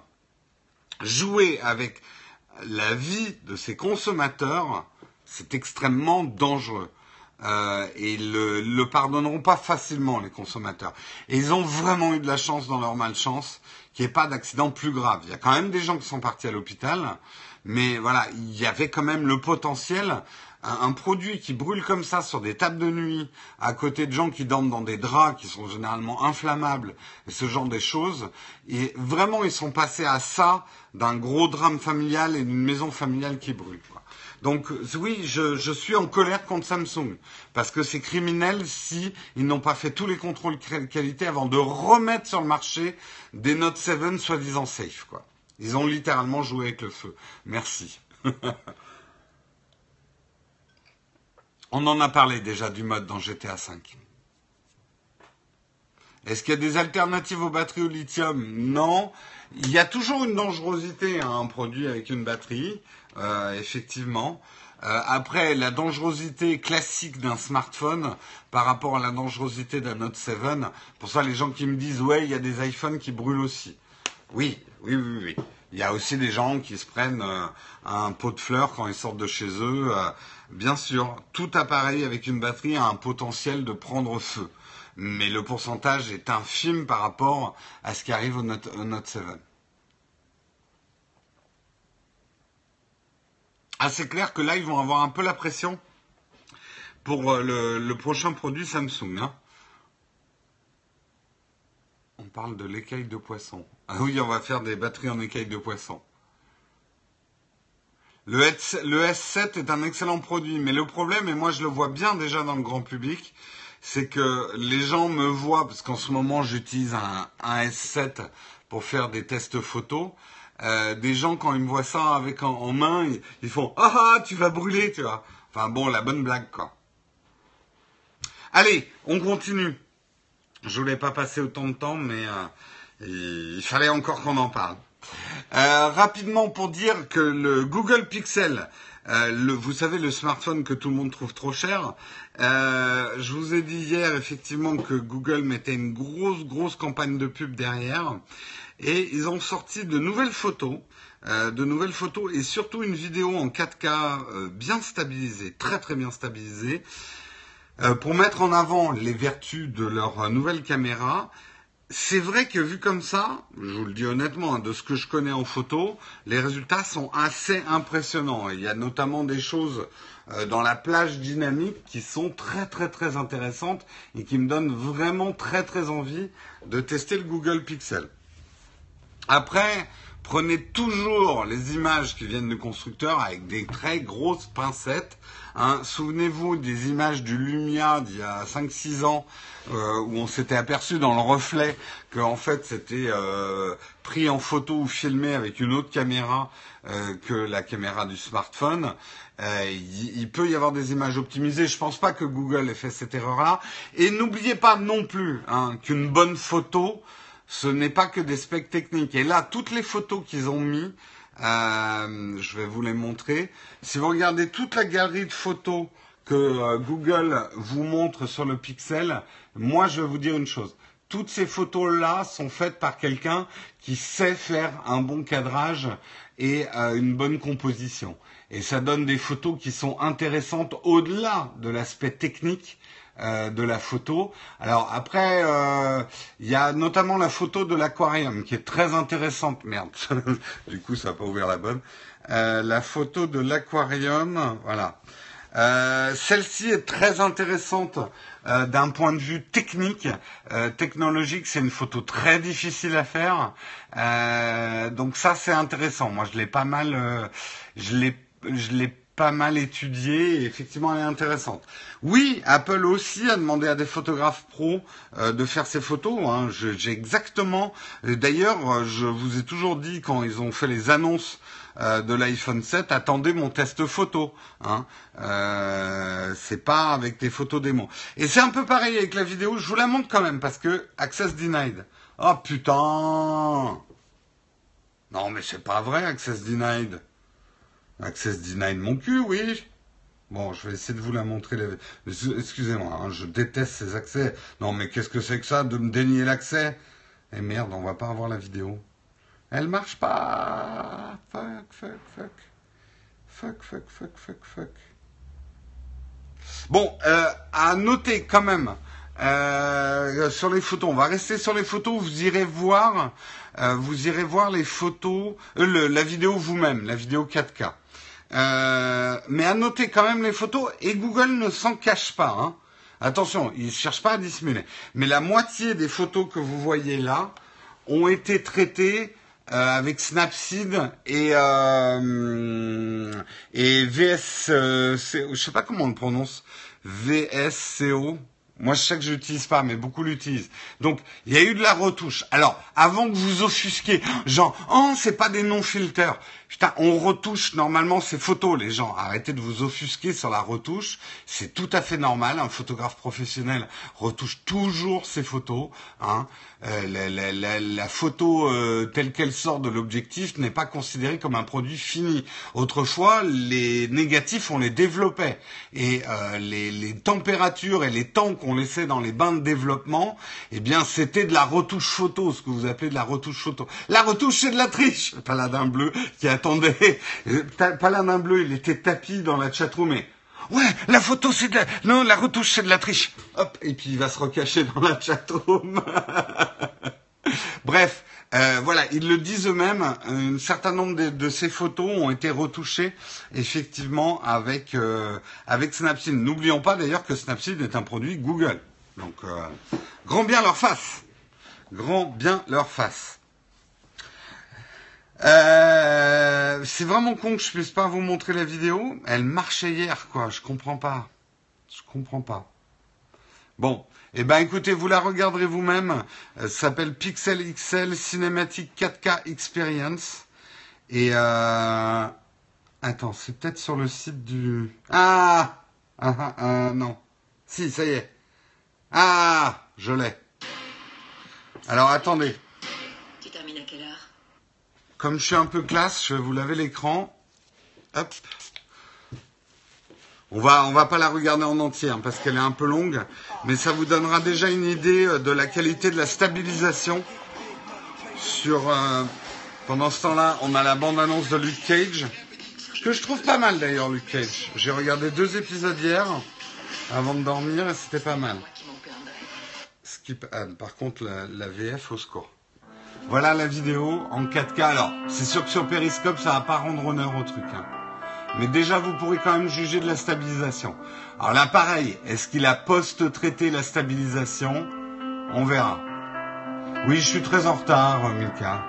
jouer avec la vie de ces consommateurs, c'est extrêmement dangereux. Euh, et le, le pardonneront pas facilement les consommateurs. Et ils ont vraiment eu de la chance dans leur malchance qu'il n'y ait pas d'accident plus grave. Il y a quand même des gens qui sont partis à l'hôpital, mais voilà, il y avait quand même le potentiel. Un, produit qui brûle comme ça sur des tables de nuit, à côté de gens qui dorment dans des draps qui sont généralement inflammables, et ce genre de choses. Et vraiment, ils sont passés à ça d'un gros drame familial et d'une maison familiale qui brûle. Donc oui, je, suis en colère contre Samsung parce que c'est criminel si ils n'ont pas fait tous les contrôles qualité avant de remettre sur le marché des Note 7 soi-disant safe. Quoi. Ils ont littéralement joué avec le feu. Merci. *laughs* On en a parlé déjà du mode dans GTA V. Est-ce qu'il y a des alternatives aux batteries au lithium? Non. Il y a toujours une dangerosité à un produit avec une batterie. Euh, effectivement. Euh, après, la dangerosité classique d'un smartphone par rapport à la dangerosité d'un Note 7, pour ça les gens qui me disent ouais, il y a des iPhones qui brûlent aussi. Oui, oui, oui, oui. Il y a aussi des gens qui se prennent euh, un pot de fleurs quand ils sortent de chez eux. bien sûr, tout appareil avec une batterie a un potentiel de prendre feu. Mais le pourcentage est infime par rapport à ce qui arrive au Note, au Note 7. Ah, c'est clair que là, ils vont avoir un peu la pression. pour euh, le, prochain produit Samsung. Hein. On parle de l'écaille de poisson. Ah oui, on va faire des batteries en écaille de poisson. Le, S7 est un excellent produit, mais le problème, et moi je le vois bien déjà dans le grand public, c'est que les gens me voient, parce qu'en ce moment j'utilise un, S7 pour faire des tests photos, euh, des gens quand ils me voient ça avec en, main, ils, font ah ah tu vas brûler, tu vois. Enfin bon, la bonne blague quoi. Allez, on continue. Je voulais pas passer autant de temps, mais euh, il fallait encore qu'on en parle. Euh, rapidement pour dire que le Google Pixel, vous savez le smartphone que tout le monde trouve trop cher, je vous ai dit hier effectivement que Google mettait une grosse grosse campagne de pub derrière et ils ont sorti de nouvelles photos, de nouvelles photos et surtout une vidéo en 4K bien stabilisée, très très bien stabilisée euh, pour mettre en avant les vertus de leur nouvelle caméra, c'est vrai que vu comme ça, je vous le dis honnêtement, hein, de ce que je connais en photo, les résultats sont assez impressionnants. Il y a notamment des choses euh, dans la plage dynamique qui sont très très très intéressantes et qui me donnent vraiment très très envie de tester le Google Pixel. Après, prenez toujours les images qui viennent du constructeur avec des très grosses pincettes Hein, souvenez-vous des images du Lumia d'il y a 5-6 ans euh, où on s'était aperçu dans le reflet que en fait c'était euh, pris en photo ou filmé avec une autre caméra euh, que la caméra du smartphone. Il, peut y avoir des images optimisées. Je pense pas que Google ait fait cette erreur-là. Et n'oubliez pas non plus hein, qu'une bonne photo, ce n'est pas que des specs techniques. Et là, toutes les photos qu'ils ont mis, euh, je vais vous les montrer. Si vous regardez toute la galerie de photos que euh, Google vous montre sur le Pixel, moi je vais vous dire une chose. Toutes ces photos-là sont faites par quelqu'un qui sait faire un bon cadrage et euh, une bonne composition. Et ça donne des photos qui sont intéressantes au-delà de l'aspect technique euh, de la photo. Alors après, euh, il y a notamment la photo de l'aquarium qui est très intéressante. Merde, *laughs* du coup ça n'a pas ouvert la bonne. Euh, la photo de l'aquarium, voilà. Celle-ci est très intéressante d'un point de vue technique, technologique. C'est une photo très difficile à faire. donc ça c'est intéressant. Moi je l'ai pas mal, je l'ai, je l'ai pas mal étudiée et effectivement elle est intéressante. Oui, Apple aussi a demandé à des photographes pros euh, de faire ces photos. Hein. J'ai exactement. D'ailleurs, je vous ai toujours dit quand ils ont fait les annonces euh, de l'iPhone 7, attendez mon test photo. Hein. Euh, c'est pas avec des photos démo. Et c'est un peu pareil avec la vidéo. Je vous la montre quand même parce que Access Denied. Oh putain Non mais c'est pas vrai Access Denied. Access Denied mon cul, oui. Bon, je vais essayer de vous la montrer. Excusez-moi, hein, je déteste ces accès. Non, mais qu'est-ce que c'est que ça de me dénier l'accès? Eh merde, on va pas avoir la vidéo. Elle marche pas. Fuck, fuck, fuck. Fuck, fuck, fuck, fuck, fuck. Bon, euh, à noter quand même euh, sur les photos. On va rester sur les photos. Vous irez voir, euh, vous irez voir les photos, la vidéo vous-même, la vidéo 4K. Euh, mais à noter quand même les photos, et Google ne s'en cache pas. Hein. Attention, il ne cherche pas à dissimuler. Mais la moitié des photos que vous voyez là ont été traitées euh, avec Snapseed et, euh, et VS, euh, je sais pas comment on le prononce, VSCO. Moi, je sais que je l'utilise pas, mais beaucoup l'utilisent. Donc, il y a eu de la retouche. Alors, avant que vous offusquiez, genre, oh, c'est pas des non-filters. Putain, on retouche normalement ces photos, les gens. Arrêtez de vous offusquer sur la retouche. C'est tout à fait normal. Un photographe professionnel retouche toujours ses photos. Hein. Euh, la, photo euh, telle qu'elle sort de l'objectif n'est pas considérée comme un produit fini. Autrefois, les négatifs, on les développait. Et euh, les, les, températures et les temps qu'on laissait dans les bains de développement, eh bien, c'était de la retouche photo, ce que vous appelez de la retouche photo. La retouche, c'est de la triche. Paladin bleu attendez, Paladin bleu, il était tapis dans la chatroom mais ouais, la photo c'est de la, non, la retouche c'est de la triche. Hop, et puis il va se recacher dans la chatroom. *laughs* Bref, Euh, voilà, ils le disent eux-mêmes. Un certain nombre de, ces photos ont été retouchées effectivement avec euh, avec Snapseed. N'oublions pas d'ailleurs que Snapseed est un produit Google. Donc euh, grand bien leur face, grand bien leur face. Euh, c'est vraiment con que je puisse pas vous montrer la vidéo. Elle marchait hier, quoi. Je comprends pas. Je comprends pas. Bon, eh ben écoutez, vous la regarderez vous-même. Euh, ça s'appelle Pixel XL Cinematic 4K Experience. Et euh... attends, c'est peut-être sur le site du. Ah, ah, ah, ah non. Si, ça y est. Ah, je l'ai. Alors attendez. Tu termines à quelle heure Comme je suis un peu classe, je vais vous laver l'écran. Hop. On va, on va pas la regarder en entière hein, parce qu'elle est un peu longue, mais ça vous donnera déjà une idée euh, de la qualité de la stabilisation. Sur, euh, pendant ce temps-là, on a la bande-annonce de Luke Cage, que je trouve pas mal d'ailleurs, Luke Cage. J'ai regardé deux épisodes hier avant de dormir et c'était pas mal. Skip. Par contre, la, la VF au score. Voilà la vidéo en 4K. Alors, c'est sûr que sur Periscope, ça va pas rendre honneur au truc. Hein. Mais déjà, vous pourrez quand même juger de la stabilisation. Alors là, pareil, est-ce qu'il a post-traité la stabilisation? On verra. Oui, je suis très en retard, Milka.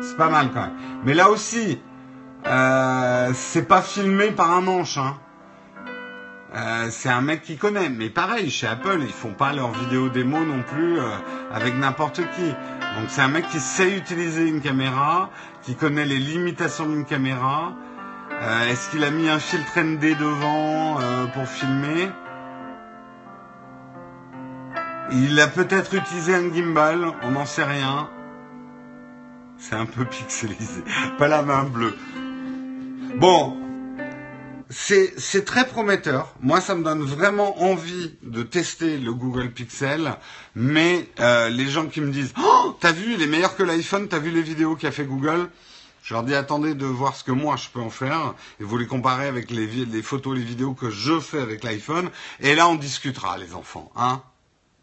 C'est pas mal quand même. Mais là aussi, euh, c'est pas filmé par un manche. Hein. Euh, c'est un mec qui connaît. Mais pareil, chez Apple, ils font pas leurs vidéos démo non plus euh, avec n'importe qui. Donc c'est un mec qui sait utiliser une caméra, qui connaît les limitations d'une caméra. Euh, Est-ce qu'il a mis un filtre ND devant pour filmer? Il a peut-être utilisé un gimbal, on n'en sait rien. C'est un peu pixelisé. *laughs* Pas la main bleue. Bon, c'est très prometteur. Moi, ça me donne vraiment envie de tester le Google Pixel. Mais euh, les gens qui me disent oh, T'as vu, il est meilleur que l'iPhone, t'as vu les vidéos qu'a fait Google? Je leur dis Attendez de voir ce que moi je peux en faire. Et vous les comparez avec les, les photos, les vidéos que je fais avec l'iPhone. Et là, on discutera, les enfants. Hein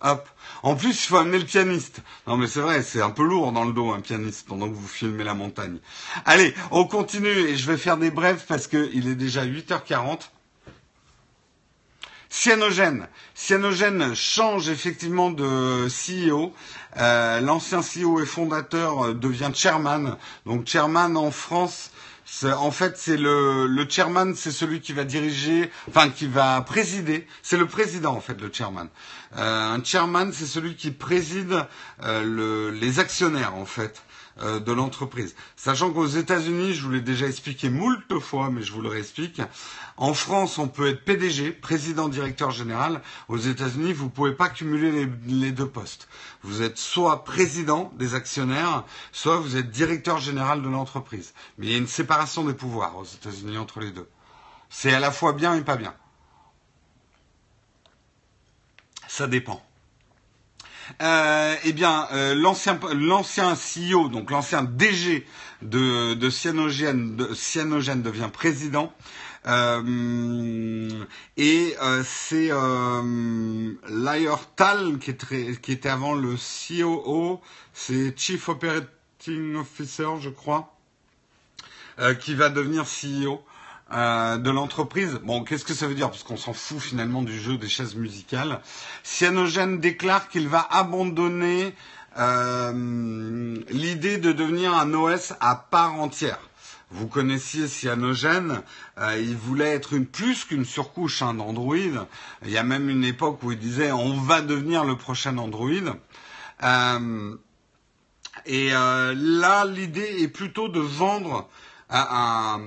Hop. En plus, il faut amener le pianiste. Non, mais c'est vrai, c'est un peu lourd dans le dos, un pianiste, pendant que vous filmez la montagne. Allez, on continue et je vais faire des brèves parce qu'il est déjà 8h40. Cyanogène. Cyanogène change effectivement de CEO. Euh, L'ancien CEO et fondateur euh, devient chairman. Donc chairman en France, en fait, c'est le, le chairman, c'est celui qui va diriger, enfin qui va présider. C'est le président en fait, le chairman. Euh, un chairman, c'est celui qui préside euh, le, les actionnaires en fait euh, de l'entreprise. Sachant qu'aux États-Unis, je vous l'ai déjà expliqué moult fois, mais je vous le réexplique. En France, on peut être PDG, président directeur général. Aux États-Unis, vous pouvez pas cumuler les, les, deux postes. Vous êtes soit président des actionnaires, soit vous êtes directeur général de l'entreprise. Mais il y a une séparation des pouvoirs aux États-Unis entre les deux. C'est à la fois bien et pas bien. Ça dépend. Euh, eh bien, euh, l'ancien l'ancien CEO, donc l'ancien DG de, de Cyanogène, de, Cyanogène devient président. Euh, et euh, c'est euh, qui, est qui était avant le COO, c'est Chief Operating Officer, je crois, qui va devenir CEO. Euh, de l'entreprise. Bon, qu'est-ce que ça veut dire? Parce qu'on s'en fout finalement du jeu des chaises musicales. Cyanogène déclare qu'il va abandonner euh, l'idée de devenir un OS à part entière. Vous connaissiez Cyanogène, euh, il voulait être une plus qu'une surcouche hein, d'Android. Il y a même une époque où il disait on va devenir le prochain Android. Euh, et euh, là, l'idée est plutôt de vendre un,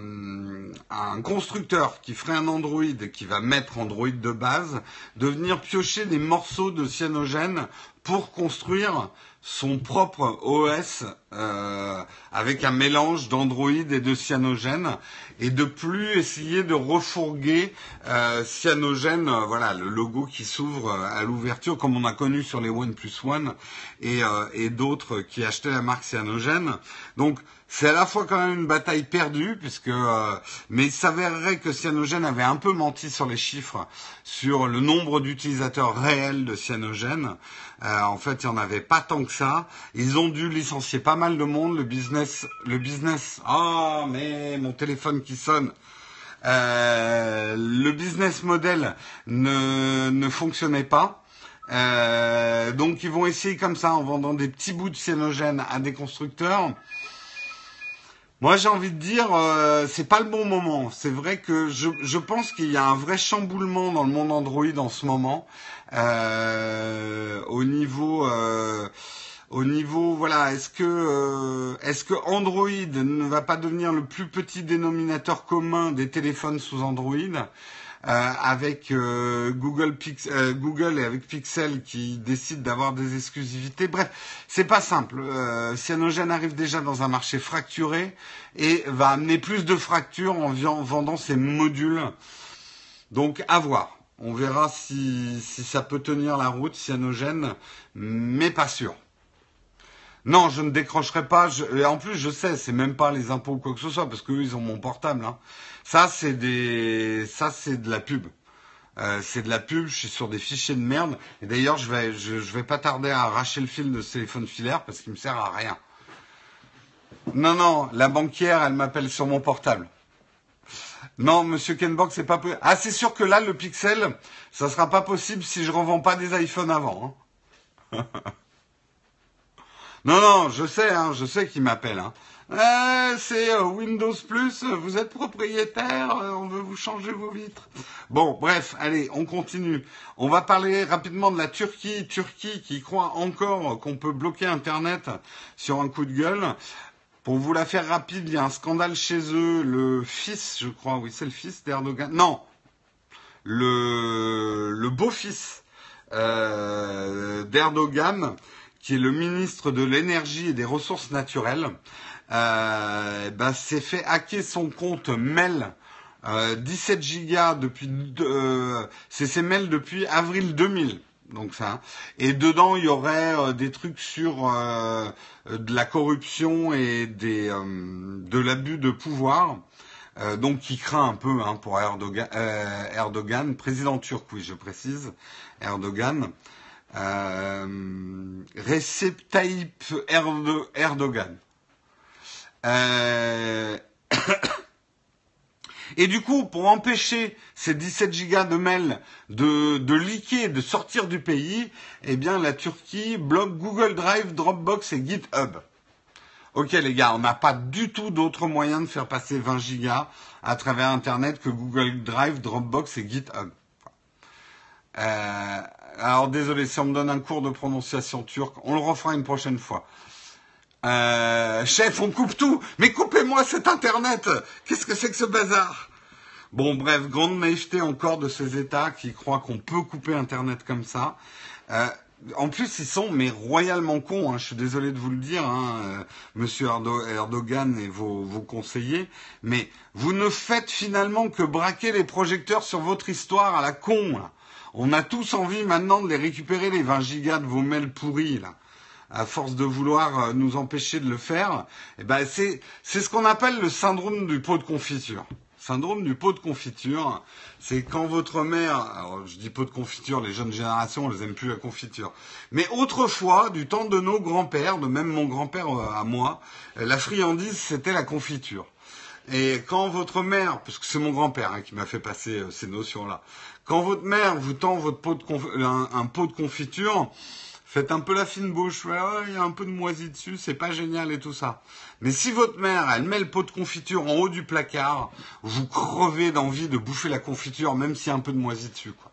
un, constructeur qui ferait un Android, qui va mettre Android de base, de venir piocher des morceaux de cyanogène pour construire son propre OS euh, avec un mélange d'Android et de Cyanogen et de plus essayer de refourguer euh, Cyanogen, euh, voilà le logo qui s'ouvre euh, à l'ouverture comme on a connu sur les OnePlus One et, euh, et d'autres qui achetaient la marque Cyanogen. Donc c'est à la fois quand même une bataille perdue, puisque mais il s'avérerait que Cyanogen avait un peu menti sur les chiffres, sur le nombre d'utilisateurs réels de Cyanogen. Euh, en fait, il n'y en avait pas tant que ça. Ils ont dû licencier pas mal de monde. Le business, le business. Ah, oh, mais mon téléphone qui sonne. Euh, le business model ne, ne fonctionnait pas. Euh, donc ils vont essayer comme ça en vendant des petits bouts de cyanogène à des constructeurs. Moi, j'ai envie de dire, euh, c'est pas le bon moment. C'est vrai que je, je pense qu'il y a un vrai chamboulement dans le monde Android en ce moment, euh, au niveau, euh, au niveau, voilà, est-ce que, euh, est-ce que Android ne va pas devenir le plus petit dénominateur commun des téléphones sous Android? Euh, avec euh, Google, Pix, euh, Google et avec Pixel qui décident d'avoir des exclusivités. Bref, c'est pas simple. Cyanogen arrive déjà dans un marché fracturé et va amener plus de fractures en vendant ses modules. Donc à voir. On verra si, ça peut tenir la route, Cyanogen, mais pas sûr. Non, je ne décrocherai pas. Et en plus, je sais, c'est même pas les impôts ou quoi que ce soit, parce qu'eux, ils ont mon portable. Hein. Ça, c'est des, ça, c'est de la pub. Euh, c'est de la pub. Je suis sur des fichiers de merde. Et d'ailleurs, je vais, je, vais pas tarder à arracher le fil de ce téléphone filaire parce qu'il me sert à rien. Non, non, la banquière, elle m'appelle sur mon portable. Non, Monsieur Kenbox, c'est pas possible. Ah, c'est sûr que là, le Pixel, ça sera pas possible si je revends pas des iPhones avant. Hein. *laughs* non, non, je sais, hein, je sais qui m'appelle. Hein. Euh, c'est euh, Windows Plus, vous êtes propriétaire, euh, on veut vous changer vos vitres. Bon, bref, allez, on continue. On va parler rapidement de la Turquie. Turquie qui croit encore qu'on peut bloquer Internet sur un coup de gueule. Pour vous la faire rapide, il y a un scandale chez eux. Le fils, je crois, oui, c'est le fils d'Erdogan. Non, le, beau-fils d'Erdogan, qui est le ministre de l'énergie et des ressources naturelles, bah, s'est fait hacker son compte mail. Euh, 17 gigas depuis euh, c'est ses mails depuis avril 2000 donc ça et dedans il y aurait euh, des trucs sur euh, de la corruption et des euh, de l'abus de pouvoir. Euh, donc qui craint un peu hein, pour Erdogan, euh, Erdogan président turc oui je précise Erdogan. Euh, Recep Tayyip Erdogan euh... *coughs* Et du coup, pour empêcher ces 17 gigas de mails de, de de sortir du pays, eh bien, la Turquie bloque Google Drive, Dropbox et GitHub. Ok les gars, on n'a pas du tout d'autre moyen de faire passer 20 gigas à travers Internet que Google Drive, Dropbox et GitHub. Euh, alors désolé, si on me donne un cours de prononciation turque, on le refera une prochaine fois. Euh, chef, on coupe tout. Mais coupez-moi cet Internet. Qu'est-ce que c'est que ce bazar? Bon, bref, grande naïveté encore de ces États qui croient qu'on peut couper Internet comme ça. Euh, en plus, ils sont mais royalement cons. Hein, je suis désolé de vous le dire, hein, euh, Monsieur Erdo Erdogan et vos, conseillers, mais vous ne faites finalement que braquer les projecteurs sur votre histoire à la con. On a tous envie maintenant de les récupérer les 20 gigas de vos mails pourris là à force de vouloir nous empêcher de le faire, eh ben c'est ce qu'on appelle le syndrome du pot de confiture. Syndrome du pot de confiture, c'est quand votre mère, alors je dis pot de confiture, les jeunes générations, elles aiment plus la confiture. Mais autrefois, du temps de nos grands-pères, de même mon grand-père à moi, la friandise c'était la confiture. Et quand votre mère, parce que c'est mon grand-père hein, qui m'a fait passer euh, ces notions-là, quand votre mère vous tend votre pot de un pot de confiture, Faites un peu la fine bouche, ouais, ouais, il y a un peu de moisi dessus, c'est pas génial et tout ça. Mais si votre mère, elle met le pot de confiture en haut du placard, vous crevez d'envie de bouffer la confiture, même s'il y a un peu de moisi dessus, quoi.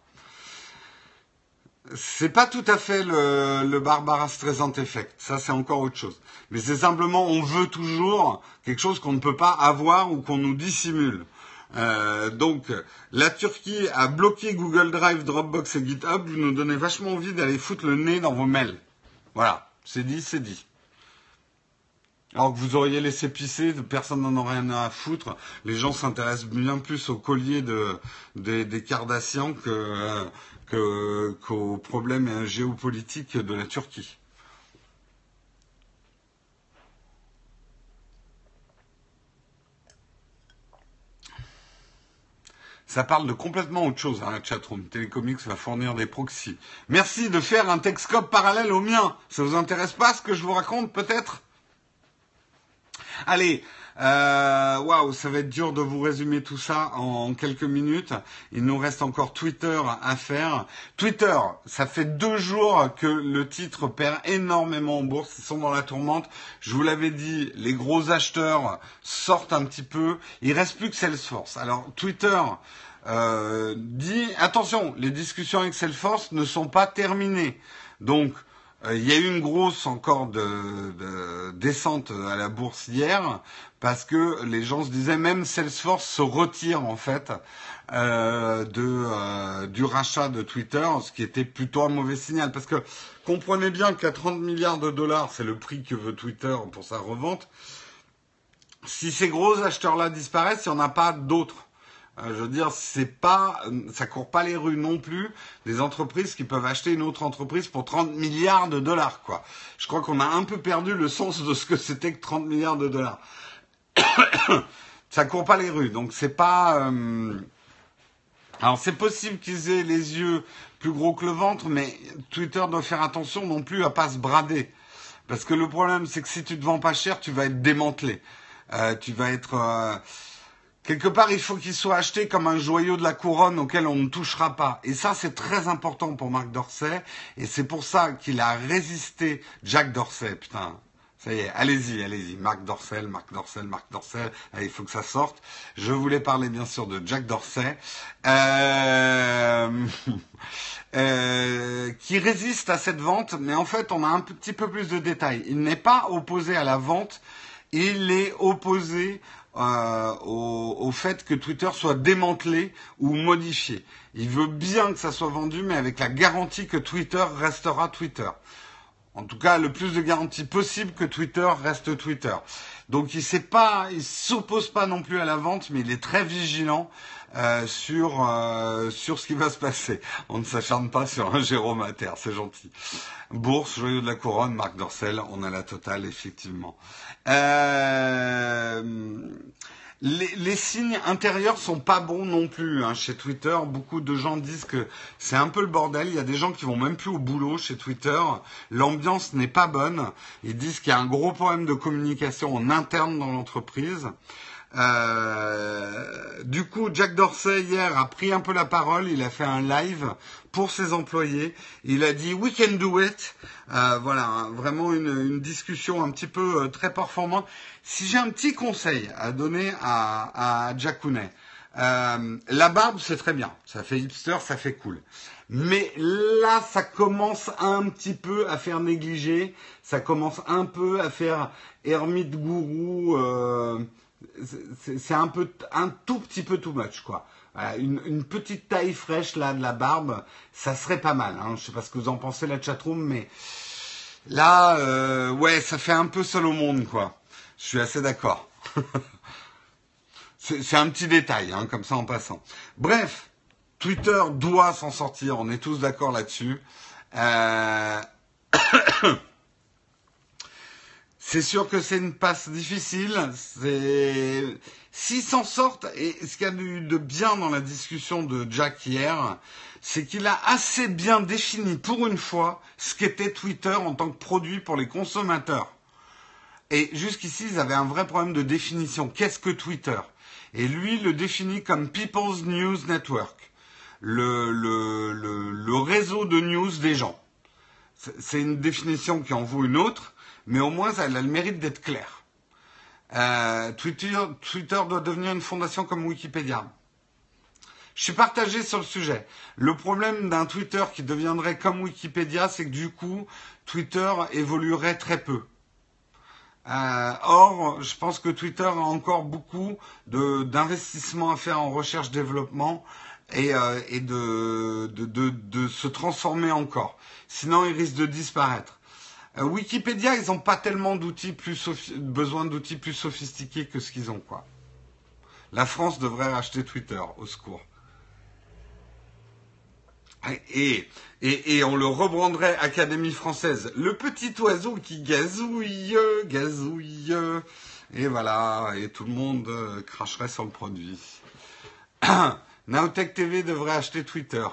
C'est pas tout à fait le, le Barbara Streisand effect. Ça, c'est encore autre chose. Mais c'est simplement, on veut toujours quelque chose qu'on ne peut pas avoir ou qu'on nous dissimule. Euh, donc, la Turquie a bloqué Google Drive, Dropbox et GitHub. Vous nous donnez vachement envie d'aller foutre le nez dans vos mails. Voilà, c'est dit, c'est dit. Alors que vous auriez laissé pisser, personne n'en aurait rien à foutre. Les gens s'intéressent bien plus au collier de, des, Cardassians que, que, qu'aux problèmes géopolitiques de la Turquie. Ça parle de complètement autre chose, hein, la chatroom. Télécomics va fournir des proxys. Merci de faire un Texcope parallèle au mien. Ça vous intéresse pas ce que je vous raconte, peut-être? Allez, euh, waouh, ça va être dur de vous résumer tout ça en quelques minutes. Il nous reste encore Twitter à faire. Twitter, ça fait deux jours que le titre perd énormément en bourse. Ils sont dans la tourmente. Je vous l'avais dit, les gros acheteurs sortent un petit peu. Il reste plus que Salesforce. Alors Twitter. Euh, dit attention, les discussions avec Salesforce ne sont pas terminées. Donc, il y a eu une grosse encore de, de, descente à la bourse hier parce que les gens se disaient même Salesforce se retire en fait euh, de, euh, du rachat de Twitter, ce qui était plutôt un mauvais signal parce que comprenez bien qu'à 30 milliards de dollars, c'est le prix que veut Twitter pour sa revente. Si ces gros acheteurs-là disparaissent, il n'y en a pas d'autres. Euh, je veux dire, c'est pas, ça court pas les rues non plus des entreprises qui peuvent acheter une autre entreprise pour 30 milliards de dollars, quoi. Je crois qu'on a un peu perdu le sens de ce que c'était que 30 milliards de dollars. *coughs* ça court pas les rues, donc c'est pas. Euh... Alors c'est possible qu'ils aient les yeux plus gros que le ventre, mais Twitter doit faire attention non plus à pas se brader, parce que le problème c'est que si tu te vends pas cher, tu vas être démantelé, euh, tu vas être euh, Quelque part, il faut qu'il soit acheté comme un joyau de la couronne auquel on ne touchera pas. Et ça, c'est très important pour Marc Dorset. Et c'est pour ça qu'il a résisté, Jack Dorset, putain. Ça y est, allez-y, allez-y. Marc Dorcel, Marc Dorcel, Marc Dorcel. Il faut que ça sorte. Je voulais parler bien sûr de Jack Dorset. Euh... *laughs* Euh, qui résiste à cette vente, mais en fait, on a un petit peu plus de détails. Il n'est pas opposé à la vente, il est opposé euh, au, fait que Twitter soit démantelé ou modifié. Il veut bien que ça soit vendu, mais avec la garantie que Twitter restera Twitter. En tout cas, le plus de garantie possible que Twitter reste Twitter. Donc il il s'oppose pas non plus à la vente, mais il est très vigilant euh, sur euh, sur ce qui va se passer. On ne s'acharne pas sur un Jérôme Mater, c'est gentil. Bourse, joyau de la couronne, Marc Dorcel, on a la totale effectivement. Euh, les, les, signes intérieurs sont pas bons non plus hein, chez Twitter. Beaucoup de gens disent que c'est un peu le bordel. Il y a des gens qui vont même plus au boulot chez Twitter. L'ambiance n'est pas bonne. Ils disent qu'il y a un gros problème de communication en interne dans l'entreprise. Euh, du coup, Jack Dorsey hier a pris un peu la parole. Il a fait un live pour ses employés. Il a dit "We can do it". Euh, voilà, vraiment une, une, discussion un petit peu euh, très performante. Si j'ai un petit conseil à donner à, à Jack Cooney, euh, la barbe c'est très bien, ça fait hipster, ça fait cool. Mais là, ça commence un petit peu à faire négliger, ça commence un peu à faire ermite gourou. Euh, c'est un peu, un tout petit peu too much, quoi. Une, petite taille fraîche là de la barbe, ça serait pas mal. Hein. Je sais pas ce que vous en pensez la chatroom, mais là, euh, ouais, ça fait un peu seul au monde, quoi. Je suis assez d'accord. c'est un petit détail, hein, comme ça en passant. Bref, Twitter doit s'en sortir, on est tous d'accord là-dessus. Euh... C'est sûr que c'est une passe difficile. S'ils s'en sortent et ce qu'il y a eu de bien dans la discussion de Jack hier, c'est qu'il a assez bien défini pour une fois ce qu'était Twitter en tant que produit pour les consommateurs. Et jusqu'ici, ils avaient un vrai problème de définition. Qu'est-ce que Twitter? Et lui le définit comme People's News Network, le réseau de news des gens. C'est une définition qui en vaut une autre mais au moins elle a le mérite d'être claire. Euh, Twitter, doit devenir une fondation comme Wikipédia. Je suis partagé sur le sujet. Le problème d'un Twitter qui deviendrait comme Wikipédia, c'est que du coup, Twitter évoluerait très peu. Euh, or, je pense que Twitter a encore beaucoup d'investissements à faire en recherche-développement et, euh, et de, de, de, de, se transformer encore. Sinon, il risque de disparaître. Euh, Wikipédia, ils n'ont pas tellement d'outils plus besoin d'outils plus sophistiqués que ce qu'ils ont, quoi. La France devrait racheter Twitter, au secours. Et, et, on le rebranderait Académie française. Le petit oiseau qui gazouille, gazouille. Et voilà, et tout le monde euh, cracherait sur le produit. *coughs* Naotech TV devrait acheter Twitter.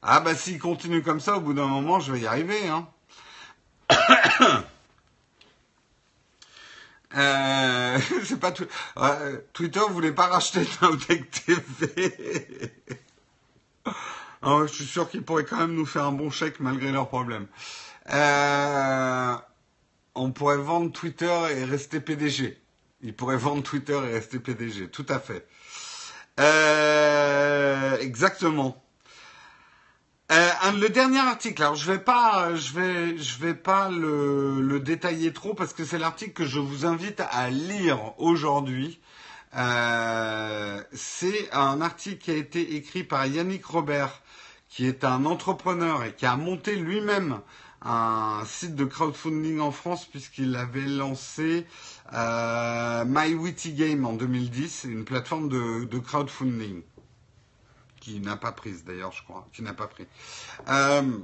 Ah bah s'il continue comme ça, au bout d'un moment, je vais y arriver. Hein. Euh, *laughs* c'est tout. Twitter voulait pas racheter Naotech TV. oh, je suis sûr qu'ils pourraient quand même nous faire un bon chèque malgré leurs problèmes. Euh, on pourrait vendre Twitter et rester PDG. Ils pourraient vendre Twitter et rester PDG, tout à fait. Euh, exactement. Euh, le dernier article, alors je vais pas, je vais, je vais pas le, le détailler trop parce que c'est l'article que je vous invite à lire aujourd'hui. Euh, c'est un article qui a été écrit par Yannick Robert, qui est un entrepreneur et qui a monté lui-même un site de crowdfunding en France puisqu'il avait lancé euh, My Witty Game en 2010, une plateforme de crowdfunding qui n'a pas prise d'ailleurs, je crois, qui n'a pas pris. Euh,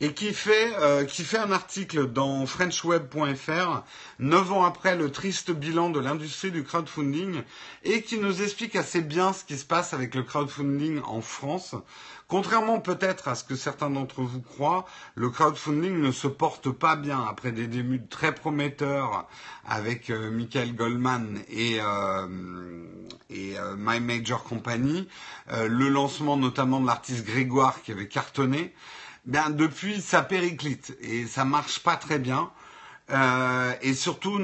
et qui fait, euh, qui fait un article dans frenchweb.fr, neuf ans après le triste bilan de l'industrie du crowdfunding, et qui nous explique assez bien ce qui se passe avec le crowdfunding en France. Contrairement peut-être à ce que certains d'entre vous croient, le crowdfunding ne se porte pas bien après des débuts très prometteurs avec euh, Michael Goldman et, euh, et euh, My Major Company, euh, le lancement notamment de l'artiste Grégoire qui avait cartonné. Bien depuis ça périclite et ça marche pas très bien. Euh, et surtout,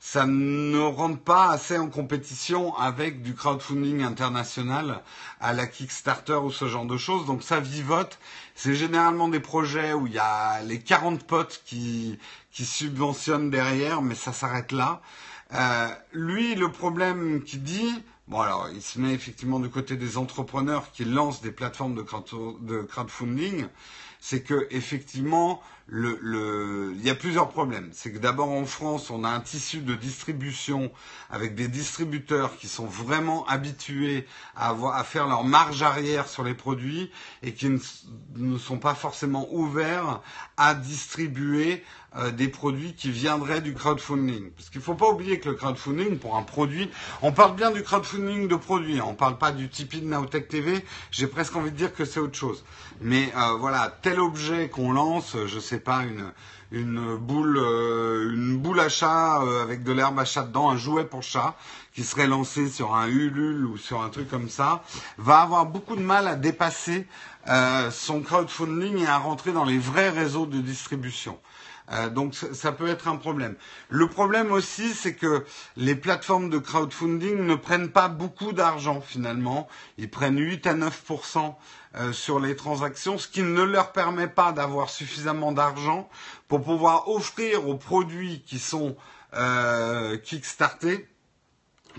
ça ne rentre pas assez en compétition avec du crowdfunding international à la Kickstarter ou ce genre de choses. Donc ça vivote. C'est généralement des projets où il y a les 40 potes qui, qui subventionnent derrière, mais ça s'arrête là. Euh, lui, le problème qu'il dit, bon alors, il se met effectivement du côté des entrepreneurs qui lancent des plateformes de, crowdfunding, c'est que effectivement, le, le, il y a plusieurs problèmes. C'est que d'abord en France, on a un tissu de distribution avec des distributeurs qui sont vraiment habitués à, avoir, à faire leur marge arrière sur les produits et qui ne, ne sont pas forcément ouverts à distribuer euh, des produits qui viendraient du crowdfunding. Parce qu'il ne faut pas oublier que le crowdfunding, pour un produit, on parle bien du crowdfunding de produits, hein. on ne parle pas du Tipeee de Naotech TV, j'ai presque envie de dire que c'est autre chose. Mais euh, voilà, tel objet qu'on lance, je sais pas, une, une boule, euh, une boule à chat euh, avec de l'herbe à chat dedans, un jouet pour chat, qui serait lancé sur un Ulule ou sur un truc comme ça, va avoir beaucoup de mal à dépasser euh, son crowdfunding et à rentrer dans les vrais réseaux de distribution. Euh, donc ça peut être un problème. Le problème aussi, c'est que les plateformes de crowdfunding ne prennent pas beaucoup d'argent finalement. Ils prennent 8 à 9% euh, sur les transactions, ce qui ne leur permet pas d'avoir suffisamment d'argent pour pouvoir offrir aux produits qui sont euh, kickstartés,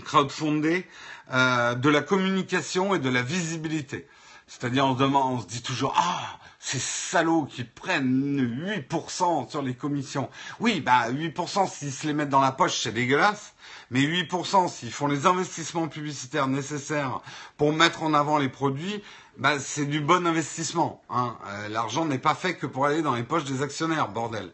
crowdfundés, euh, de la communication et de la visibilité. C'est-à-dire on se demande, on se dit toujours ah ces salauds qui prennent 8% sur les commissions. Oui, bah 8% s'ils se les mettent dans la poche, c'est dégueulasse. Mais 8% s'ils font les investissements publicitaires nécessaires pour mettre en avant les produits, bah, c'est du bon investissement. Hein. Euh, L'argent n'est pas fait que pour aller dans les poches des actionnaires, bordel.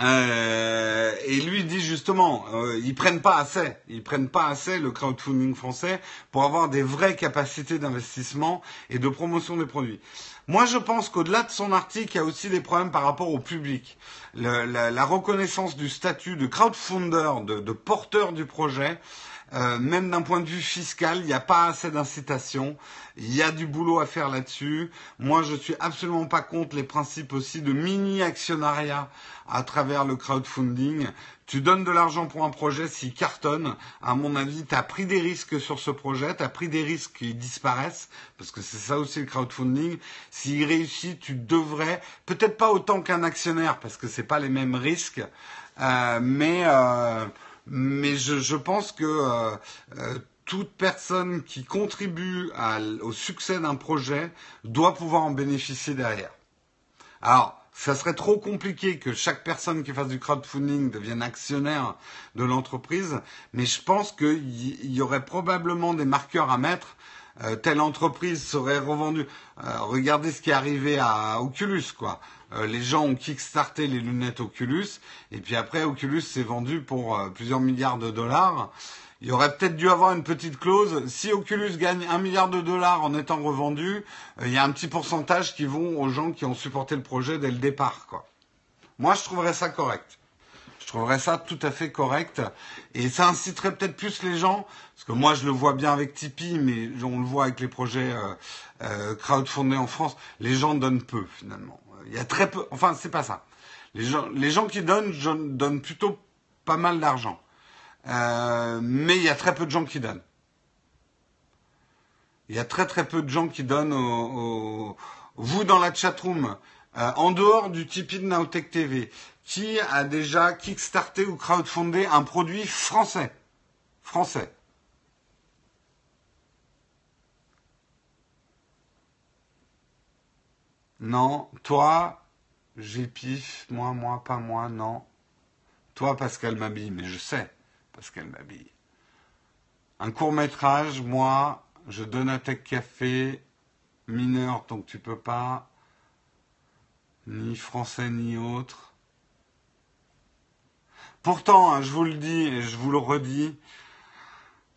Euh, et lui dit justement, euh, ils prennent pas assez, ils prennent pas assez le crowdfunding français pour avoir des vraies capacités d'investissement et de promotion des produits. Moi, je pense qu'au-delà de son article, il y a aussi des problèmes par rapport au public. Le, la, la, reconnaissance du statut de crowdfunder, de, de porteur du projet, euh, même d'un point de vue fiscal, il n'y a pas assez d'incitation. Il y a du boulot à faire là-dessus. Moi, je suis absolument pas contre les principes aussi de mini-actionnariat à travers le crowdfunding. Tu donnes de l'argent pour un projet, s'il cartonne, à mon avis, tu as pris des risques sur ce projet, tu as pris des risques qui disparaissent, parce que c'est ça aussi le crowdfunding. S'il réussit, tu devrais, peut-être pas autant qu'un actionnaire, parce que c'est pas les mêmes risques, euh, mais euh, mais je, pense que euh, euh, toute personne qui contribue au succès d'un projet doit pouvoir en bénéficier derrière. Alors, ça serait trop compliqué que chaque personne qui fasse du crowdfunding devienne actionnaire de l'entreprise, mais je pense qu'il y aurait probablement des marqueurs à mettre. Euh, telle entreprise serait revendue. Regardez ce qui est arrivé à Oculus, quoi. Euh, les gens ont kickstarté les lunettes Oculus, et puis après Oculus s'est vendu pour euh, plusieurs milliards de dollars. Il aurait peut-être dû avoir une petite clause. Si Oculus gagne un milliard de dollars en étant revendu, euh, il y a un petit pourcentage qui vont aux gens qui ont supporté le projet dès le départ. Quoi. Moi, je trouverais ça correct. Je trouverais ça tout à fait correct. Et ça inciterait peut-être plus les gens, parce que moi, je le vois bien avec Tipeee, mais on le voit avec les projets euh, euh, crowdfundés en France. Les gens donnent peu, finalement. Il y a très peu. Enfin, c'est pas ça. Les gens, les gens qui donnent, donnent plutôt pas mal d'argent. Euh, mais il y a très peu de gens qui donnent. Il y a très très peu de gens qui donnent au, vous dans la chatroom, euh, en dehors du Tipeee de Naotech TV, qui a déjà kickstarté ou crowdfundé un produit français. Français. Non, toi, j'ai pif, moi, moi, pas moi, non. Toi, Pascal m'habille, mais je sais parce qu'elle m'habille. Un court métrage, moi, je donne un tech café, mineur, donc tu peux pas, ni français ni autre. Pourtant, hein, je vous le dis et je vous le redis,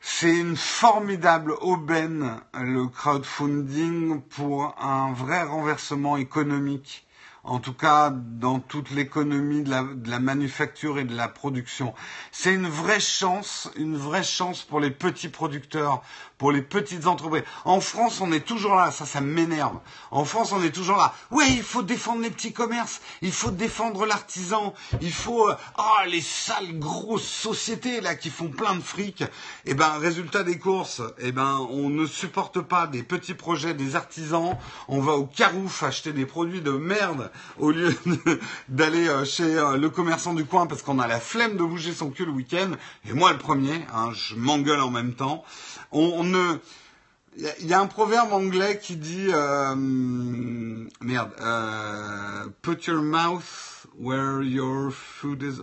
c'est une formidable aubaine, le crowdfunding, pour un vrai renversement économique en tout cas dans toute l'économie de la, manufacture et de la production. C'est une vraie chance, une vraie chance pour les petits producteurs, pour les petites entreprises. En France, on est toujours là, ça, ça m'énerve. En France, on est toujours là. Oui, il faut défendre les petits commerces, il faut défendre l'artisan, il faut, ah, oh, les sales grosses sociétés là qui font plein de fric. Eh ben, résultat des courses, eh ben, on ne supporte pas des petits projets des artisans. On va au Carouf acheter des produits de merde au lieu *laughs* d'aller euh, chez euh, le commerçant du coin parce qu'on a la flemme de bouger son cul le week-end. Et moi, le premier, hein, je m'engueule en même temps. On il y a un proverbe anglais qui dit euh, merde euh, put your mouth where your food is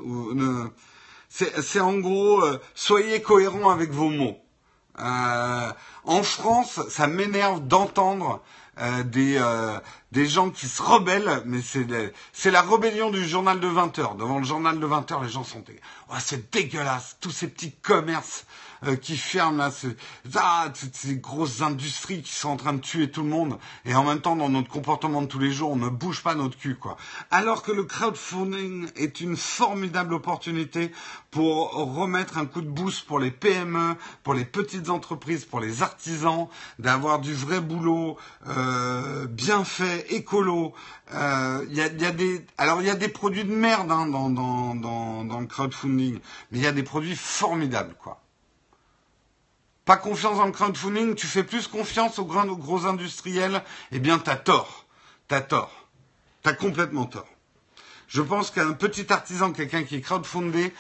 c'est en gros euh, soyez cohérent avec vos mots. En France ça m'énerve d'entendre des des gens qui se rebellent mais c'est c'est la rébellion du journal de 20 heures. Devant le journal de 20 heures les gens sont oh, c'est dégueulasse tous ces petits commerces euh, qui ferment là, ah, toutes ces grosses industries qui sont en train de tuer tout le monde, et en même temps dans notre comportement de tous les jours, on ne bouge pas notre cul quoi. Alors que le crowdfunding est une formidable opportunité pour remettre un coup de boost pour les PME, pour les petites entreprises, pour les artisans, d'avoir du vrai boulot euh, bien fait, écolo. Euh, y, a, y, a, des, alors il y a des produits de merde hein, dans, dans, dans, dans le crowdfunding, mais il y a des produits formidables quoi. Pas confiance dans le crowdfunding, tu fais plus confiance aux gros industriels, eh bien, t'as tort. T'as tort. T'as complètement tort. Je pense qu'un petit artisan, quelqu'un qui est crowdfundé,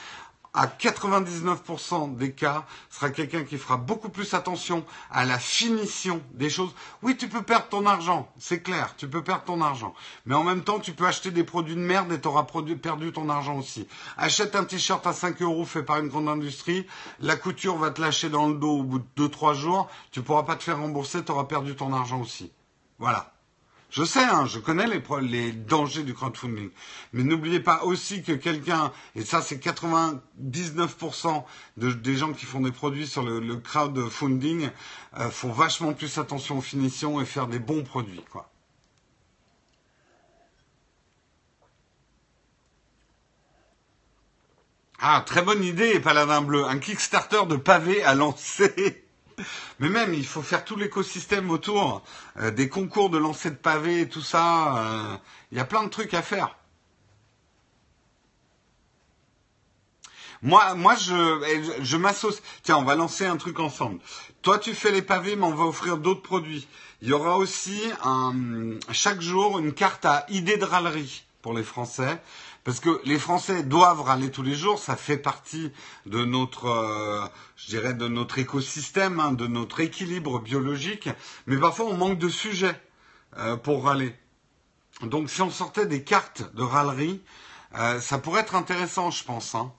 à 99% des cas, sera quelqu'un qui fera beaucoup plus attention à la finition des choses. Oui, tu peux perdre ton argent, c'est clair, tu peux perdre ton argent. Mais en même temps, tu peux acheter des produits de merde et tu perdu ton argent aussi. Achète un t-shirt à 5 euros fait par une grande industrie, la couture va te lâcher dans le dos au bout de 2-3 jours, tu pourras pas te faire rembourser, tu auras perdu ton argent aussi. Voilà. Je sais, hein, je connais les, dangers du crowdfunding. Mais n'oubliez pas aussi que quelqu'un, et ça c'est 99% de, des gens qui font des produits sur le, crowdfunding, euh, font vachement plus attention aux finitions et faire des bons produits. Ah, très bonne idée, Paladin Bleu. Un Kickstarter de pavés à lancer. *laughs* Mais même, il faut faire tout l'écosystème autour, euh, des concours de lancer de pavés et tout ça. euh, Il y a plein de trucs à faire. Moi, je, je, m'associe. Tiens, on va lancer un truc ensemble. Toi, tu fais les pavés, mais on va offrir d'autres produits. Il y aura aussi chaque jour une carte à idées de râlerie pour les Français. Parce que les Français doivent râler tous les jours, ça fait partie de notre, euh, je dirais, de notre écosystème, hein, de notre équilibre biologique. Mais parfois, on manque de sujets euh, pour râler. Donc, si on sortait des cartes de râlerie, euh, ça pourrait être intéressant, je pense. Hein.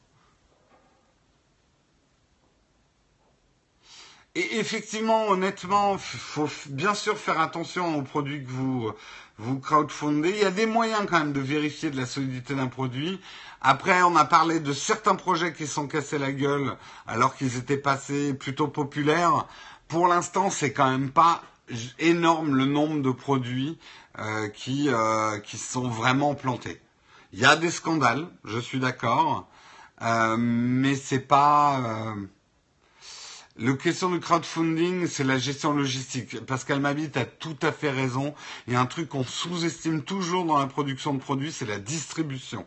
Et effectivement, honnêtement, faut bien sûr faire attention aux produits que vous vous crowdfundez. Il y a des moyens quand même de vérifier de la solidité d'un produit. Après, on a parlé de certains projets qui sont cassés la gueule alors qu'ils étaient passés plutôt populaires. Pour l'instant, c'est quand même pas énorme le nombre de produits euh, qui euh, qui sont vraiment plantés. Il y a des scandales, je suis d'accord, euh, mais c'est pas le question du crowdfunding, c'est la gestion logistique. Pascal Mabit a tout à fait raison. Il y a un truc qu'on sous-estime toujours dans la production de produits, c'est la distribution.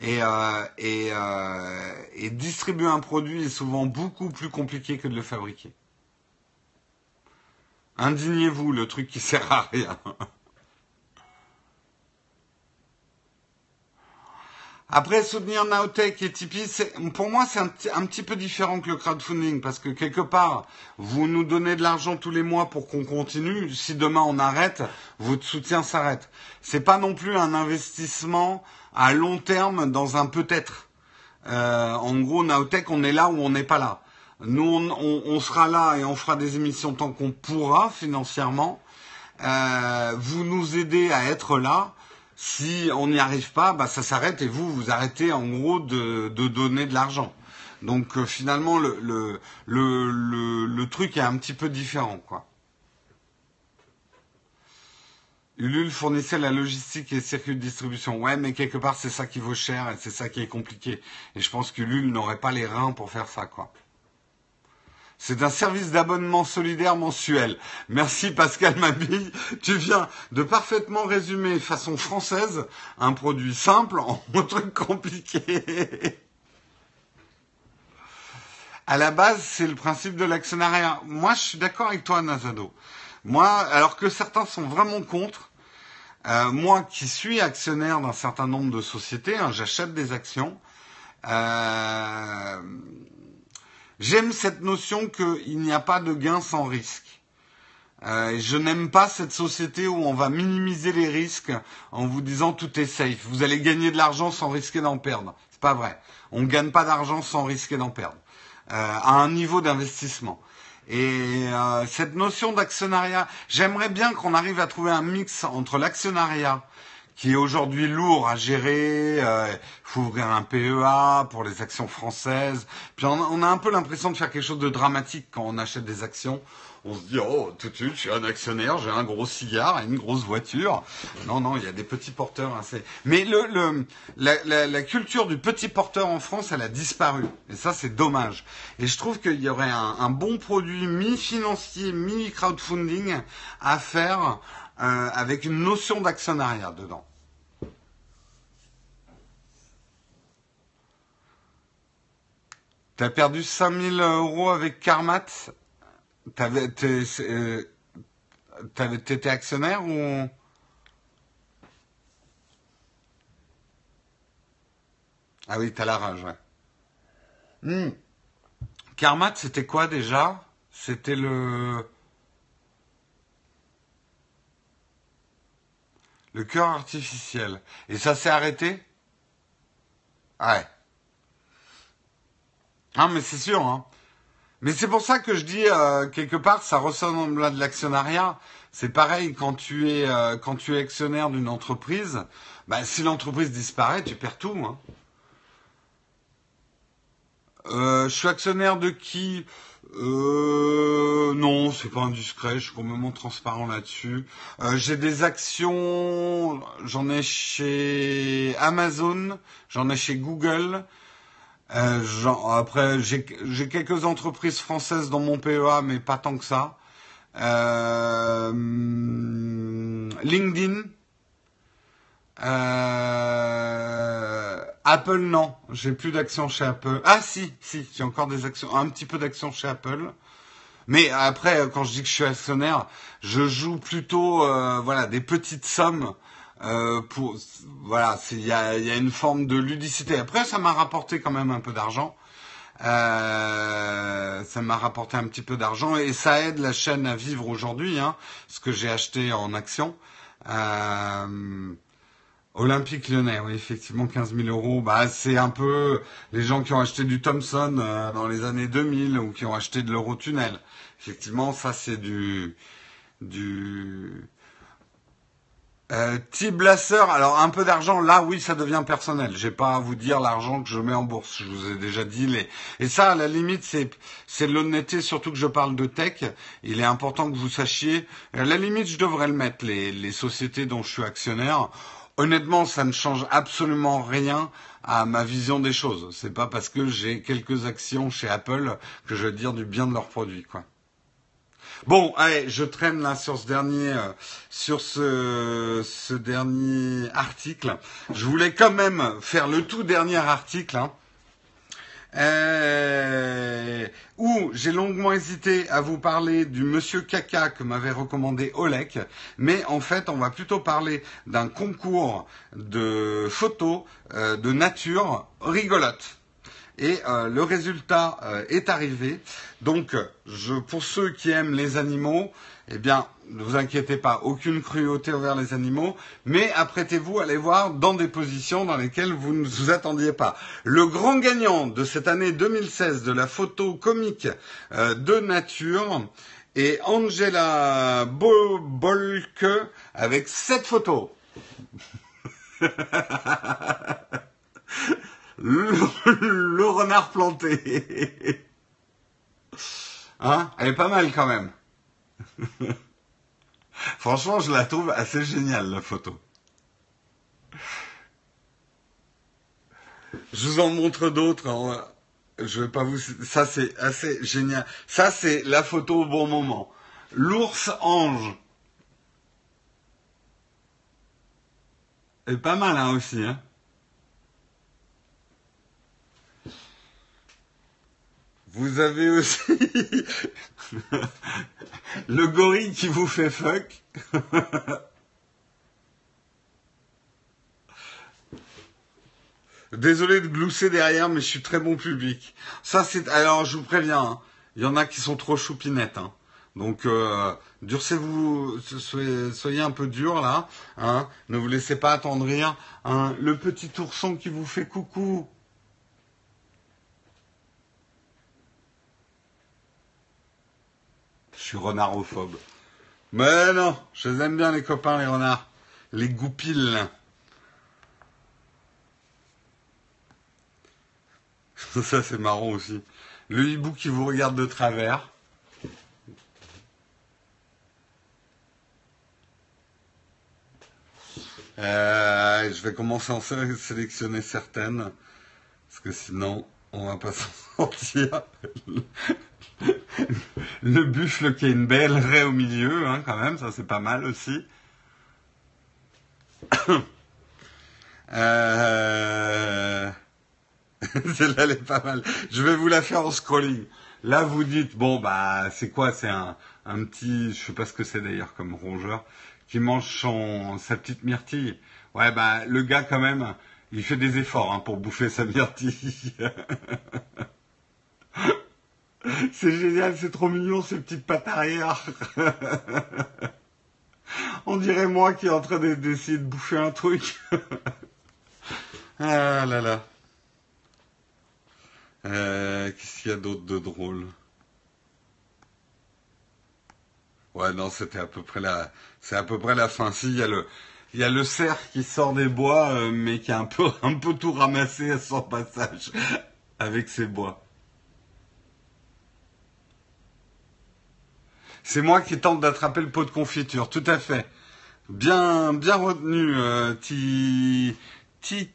Et, euh, et, euh, et distribuer un produit est souvent beaucoup plus compliqué que de le fabriquer. Indignez-vous, le truc qui sert à rien. Après, soutenir Naotech et Tipeee, pour moi, c'est un, un, petit peu différent que le crowdfunding, parce que quelque part, vous nous donnez de l'argent tous les mois pour qu'on continue. Si demain on arrête, votre soutien s'arrête. C'est pas non plus un investissement à long terme dans un peut-être. Euh, en gros, Naotech, on est là ou on n'est pas là. Nous, on, on, on, sera là et on fera des émissions tant qu'on pourra financièrement. Euh, vous nous aidez à être là si on n'y arrive pas, bah, ça s'arrête et vous, vous arrêtez en gros de, donner de l'argent. Donc euh, finalement, le, le, le, le, le truc est un petit peu différent. quoi. Ulule fournissait la logistique et le circuit de distribution. Ouais, mais quelque part, c'est ça qui vaut cher et c'est ça qui est compliqué. Et je pense qu'Ulule n'aurait pas les reins pour faire ça. quoi. C'est un service d'abonnement solidaire mensuel. Merci Pascal Mabille. Tu viens de parfaitement résumer façon française un produit simple en *laughs* un truc compliqué. À la base, c'est le principe de l'actionnariat. Moi, je suis d'accord avec toi, Nazado. Moi, alors que certains sont vraiment contre, euh, moi qui suis actionnaire d'un certain nombre de sociétés, hein, j'achète des actions. Euh, J'aime cette notion qu'il n'y a pas de gain sans risque. Euh, je n'aime pas cette société où on va minimiser les risques en vous disant tout est safe. Vous allez gagner de l'argent sans risquer d'en perdre. C'est pas vrai. On ne gagne pas d'argent sans risquer d'en perdre. Euh, à un niveau d'investissement. Et euh, cette notion d'actionnariat, j'aimerais bien qu'on arrive à trouver un mix entre l'actionnariat qui est aujourd'hui lourd à gérer. Euh, faut ouvrir un PEA pour les actions françaises. Puis on, on a un peu l'impression de faire quelque chose de dramatique quand on achète des actions. On se dit, oh, tout de suite, je suis un actionnaire, j'ai un gros cigare et une grosse voiture. Non, non, il y a des petits porteurs. Hein, Mais le, le, la, la, la, culture du petit porteur en France, elle a disparu. Et ça, c'est dommage. Et je trouve qu'il y aurait un, un bon produit mi-financier, mi-crowdfunding à faire euh, avec une notion d'actionnariat dedans. T'as perdu 5000 euros avec T'avais, euh, t'étais actionnaire ou Ah oui, t'as la rage, ouais. Carmat, c'était quoi déjà? C'était le Le cœur artificiel. Et ça s'est arrêté? Ouais. Ah, mais c'est sûr, hein. Mais c'est pour ça que je dis euh, quelque part, ça ressemble à de l'actionnariat. C'est pareil quand tu es euh, quand tu es actionnaire d'une entreprise. Bah, si l'entreprise disparaît, tu perds tout. Hein. Euh, je suis actionnaire de qui? Euh, non, c'est pas indiscret, je suis complètement transparent là-dessus. Euh, j'ai des actions, j'en ai chez Amazon, j'en ai chez Google, Euh, après, j'ai quelques entreprises françaises dans mon PEA, mais pas tant que ça. Euh, LinkedIn. Euh, Apple, non. J'ai plus d'actions chez Apple. Ah si, si, j'ai encore des actions, un petit peu d'actions chez Apple. Mais après, quand je dis que je suis actionnaire, je joue plutôt, euh, voilà, des petites sommes euh, pour, voilà, il y a, y a, une forme de ludicité. Après, ça m'a rapporté quand même un peu d'argent. Euh, ça m'a rapporté un petit peu d'argent et ça aide la chaîne à vivre aujourd'hui, hein, ce que j'ai acheté en action. Olympique Lyonnais, oui, effectivement, 15 000 euros. Bah, c'est un peu les gens qui ont acheté du Thomson euh, dans les années 2000 ou qui ont acheté de l'Eurotunnel. Effectivement, ça c'est du du euh, alors un peu d'argent, là oui ça devient personnel. J'ai pas à vous dire l'argent que je mets en bourse, je vous ai déjà dit. Les... Et ça, à la limite, c'est c'est l'honnêteté, surtout que je parle de tech. Il est important que vous sachiez. À la limite, je devrais le mettre, les, les sociétés dont je suis actionnaire. Honnêtement, ça ne change absolument rien à ma vision des choses. C'est pas parce que j'ai quelques actions chez Apple que je vais dire du bien de leurs produits, quoi. Bon, allez, je traîne là sur ce dernier, euh, sur ce, ce, dernier article. Je voulais quand même faire le tout dernier article. Hein, euh, où j'ai longuement hésité à vous parler du monsieur caca que m'avait recommandé Olek, mais en fait on va plutôt parler d'un concours de photos euh, de nature rigolote et euh, le résultat euh, est arrivé. Donc, je, pour ceux qui aiment les animaux, eh bien, ne vous inquiétez pas, aucune cruauté envers les animaux, mais apprêtez-vous à les voir dans des positions dans lesquelles vous ne vous attendiez pas. Le grand gagnant de cette année 2016 de la photo comique euh, de nature est Angela Bolke avec sept photos. *laughs* le, renard planté. Hein? Elle est pas mal quand même. *laughs* Franchement, je la trouve assez géniale, la photo. Je vous en montre d'autres. Hein. Je vais pas vous... Ça, c'est assez génial. Ça, c'est la photo au bon moment. L'ours ange. est pas mal, hein, aussi, hein. Vous avez aussi *laughs* le gorille qui vous fait fuck. Désolé de glousser derrière, mais je suis très bon public. Ça, c'est. Alors, je vous préviens, hein, il y en a qui sont trop choupinettes. Hein. Donc, euh, durcez-vous, soyez, un peu dur là. Hein. Ne vous laissez pas attendrir. Le petit ourson qui vous fait coucou. Je suis renardophobe. Mais non, je les aime bien les copains, les renards. Les goupilles. *laughs* Ça, c'est marrant aussi. Le hibou qui vous regarde de travers. Euh, je vais commencer à en sélectionner certaines. Parce que sinon, on va pas *laughs* s'en sortir le buffle qui a une belle raie au milieu, hein, quand même, ça c'est pas mal aussi. *coughs* euh... *laughs* Celle-là, elle est pas mal. Je vais vous la faire en scrolling. Là, vous dites, bon, bah, c'est quoi? C'est un, un petit, je sais pas ce que c'est d'ailleurs comme rongeur, qui mange son, sa petite myrtille. Ouais, bah, le gars, quand même, il fait des efforts hein, pour bouffer sa myrtille. *laughs* *laughs* C'est génial, c'est trop mignon ces petites pattes arrière. *laughs* On dirait moi qui est en train d'essayer de bouffer un truc. *laughs* ah là là. Euh, Qu'est-ce qu'il y a d'autre de drôle? Ouais, non, c'était à peu près la, c'est à peu près la fin. Si, il y a le, cerf qui sort des bois, euh, mais qui a un peu tout ramassé à son passage avec ses bois. C'est moi qui tente d'attraper le pot de confiture, tout à fait. Bien, bien retenu, euh, ti, ti,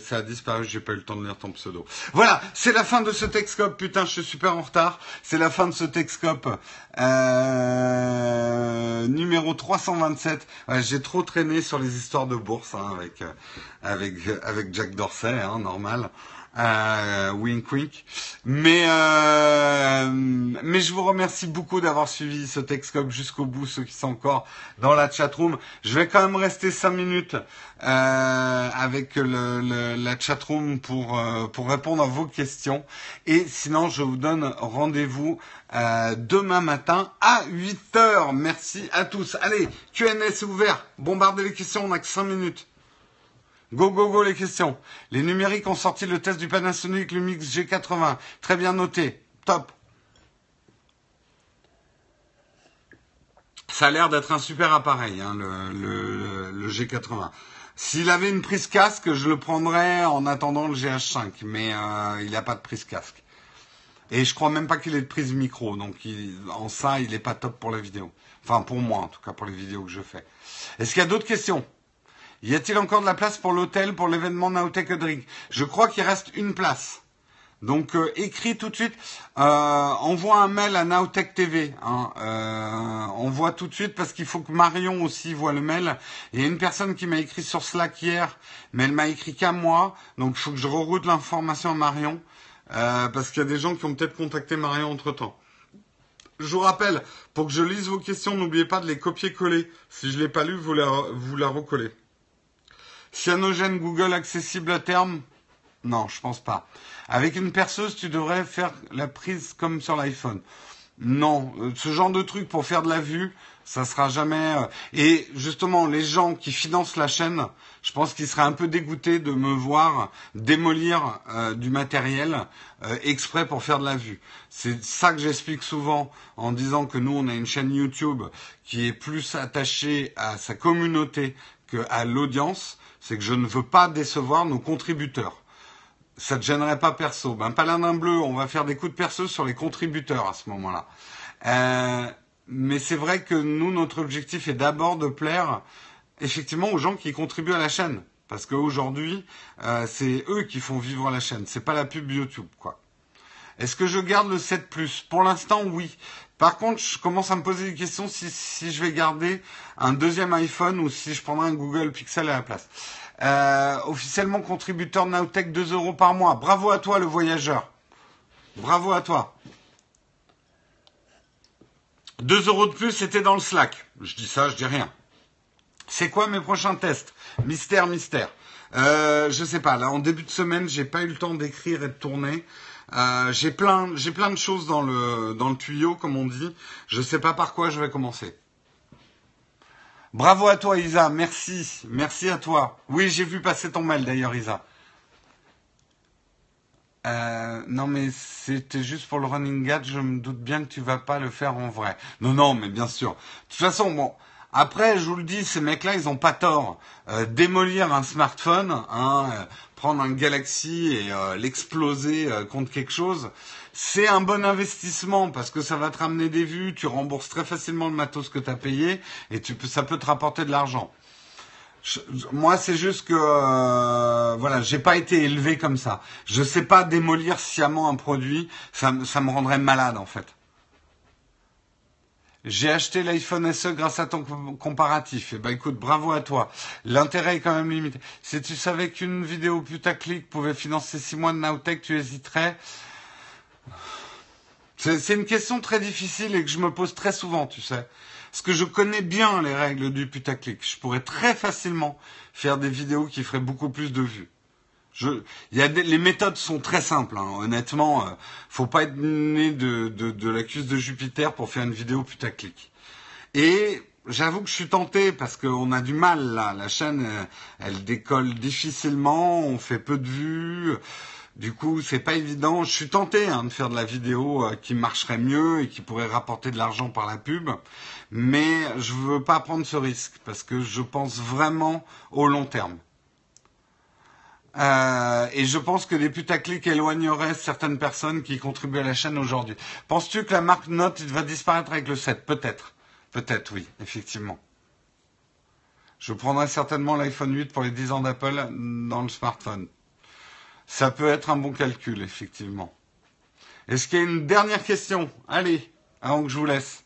ça a disparu, j'ai pas eu le temps de lire ton pseudo. Voilà, c'est la fin de ce Texcope. Putain, je suis super en retard. C'est la fin de ce Texcope euh, numéro 327. Ouais, j'ai trop traîné sur les histoires de bourse hein, avec euh, avec avec Jack Dorsey, hein, normal euh, wink wink. Mais euh, mais je vous remercie beaucoup d'avoir suivi ce Texcope jusqu'au bout, ceux qui sont encore dans la chatroom. Je vais quand même rester cinq minutes euh, avec le, le, la chatroom pour euh, pour répondre à vos questions. Et sinon, je vous donne rendez-vous euh, demain matin à 8 heures. Merci à tous. Allez, c'est ouvert. Bombardez les questions, on n'a que cinq minutes. Go, go, go, les questions. Les numériques ont sorti le test du Panasonic Lumix G80. Très bien noté. Top. Ça a l'air d'être un super appareil, hein, le, le, le, G80. S'il avait une prise casque, je le prendrais en attendant le GH5, mais euh, il n'a pas de prise casque. Et je crois même pas qu'il ait de prise micro, donc en ça, il n'est pas top pour la vidéo. Enfin, pour moi, en tout cas, pour les vidéos que je fais. Est-ce qu'il y a d'autres questions? Y a-t-il encore de la place pour l'hôtel pour l'événement Naotech Drink Je crois qu'il reste une place. Donc euh, écris tout de suite, euh, envoie un mail à Naotech TV. Hein, euh, envoie tout de suite parce qu'il faut que Marion aussi voit le mail. Il y a une personne qui m'a écrit sur Slack hier, mais elle m'a écrit qu'à moi, donc il faut que je reroute l'information à Marion euh, parce qu'il y a des gens qui ont peut-être contacté Marion entre temps. Je vous rappelle, pour que je lise vos questions, n'oubliez pas de les copier-coller. Si je l'ai pas lu, vous la, vous la recollez. Cyanogène Google accessible à terme? Non, je pense pas. Avec une perceuse, tu devrais faire la prise comme sur l'iPhone. Non, euh, ce genre de truc pour faire de la vue, ça sera jamais. Euh, et justement, les gens qui financent la chaîne, je pense qu'ils seraient un peu dégoûtés de me voir démolir euh, du matériel euh, exprès pour faire de la vue. C'est ça que j'explique souvent en disant que nous, on a une chaîne YouTube qui est plus attachée à sa communauté qu'à l'audience c'est que je ne veux pas décevoir nos contributeurs. Ça ne te gênerait pas perso. Ben, paladin bleu, on va faire des coups de perceuse sur les contributeurs à ce moment-là. Euh, mais c'est vrai que nous, notre objectif est d'abord de plaire effectivement aux gens qui contribuent à la chaîne. Parce qu'aujourd'hui, euh, c'est eux qui font vivre la chaîne. C'est pas la pub YouTube, quoi. Est-ce que je garde le 7 Plus? Pour l'instant, oui. Par contre, je commence à me poser des questions si, je vais garder un deuxième iPhone ou si je prendrai un Google Pixel à la place. Euh, officiellement contributeur Nowtech 2 euros par mois. Bravo à toi le voyageur. Bravo à toi. 2 euros de plus, c'était dans le Slack. Je dis ça, je dis rien. C'est quoi mes prochains tests? Mystère, mystère. Euh, je sais pas. Là, en début de semaine, j'ai pas eu le temps d'écrire et de tourner. Euh, j'ai plein, de choses dans le tuyau, comme on dit. Je sais pas par quoi je vais commencer. Bravo à toi, Isa. Merci, merci à toi. Oui, j'ai vu passer ton mail d'ailleurs, Isa. Euh, non, mais c'était juste pour le running gag. Je me doute bien que tu vas pas le faire en vrai. Non, non, mais bien sûr. De toute façon, bon. Après, je vous le dis, ces mecs-là, ils ont pas tort. Euh, démolir un smartphone, hein, euh, prendre un Galaxy et euh, l'exploser euh, contre quelque chose, c'est un bon investissement parce que ça va te ramener des vues, tu rembourses très facilement le matos que tu as payé et tu peux, ça peut te rapporter de l'argent. moi, c'est juste que euh, voilà, j'ai pas été élevé comme ça. Je sais pas démolir sciemment un produit, ça, ça me rendrait malade en fait. J'ai acheté l'iPhone SE grâce à ton comparatif. Eh ben écoute, bravo à toi. L'intérêt est quand même limité. Si tu savais qu'une vidéo putaclic pouvait financer six mois de Nowtech, tu hésiterais? C'est une question très difficile et que je me pose très souvent, tu sais. Parce que je connais bien les règles du putaclic. Je pourrais très facilement faire des vidéos qui feraient beaucoup plus de vues. Je, les méthodes sont très simples. Hein. Honnêtement, euh, faut pas être né de, de, de la cuisse de Jupiter pour faire une vidéo putaclic. Et j'avoue que je suis tenté parce qu'on a du mal là. La chaîne, elle, euh, elle décolle difficilement, on fait peu de vues. Du coup, c'est pas évident. Je suis tenté hein, de faire de la vidéo euh, qui marcherait mieux et qui pourrait rapporter de l'argent par la pub, mais je veux pas prendre ce risque parce que je pense vraiment au long terme. Euh, et je pense que les putaclics éloigneraient certaines personnes qui contribuent à la chaîne aujourd'hui. Penses-tu que la marque Note va disparaître avec le 7 Peut-être. Peut-être, oui, effectivement. Je prendrai certainement l'iPhone 8 pour les 10 ans d'Apple dans le smartphone. Ça peut être un bon calcul, effectivement. Est-ce qu'il y a une dernière question? Allez, avant que je vous laisse.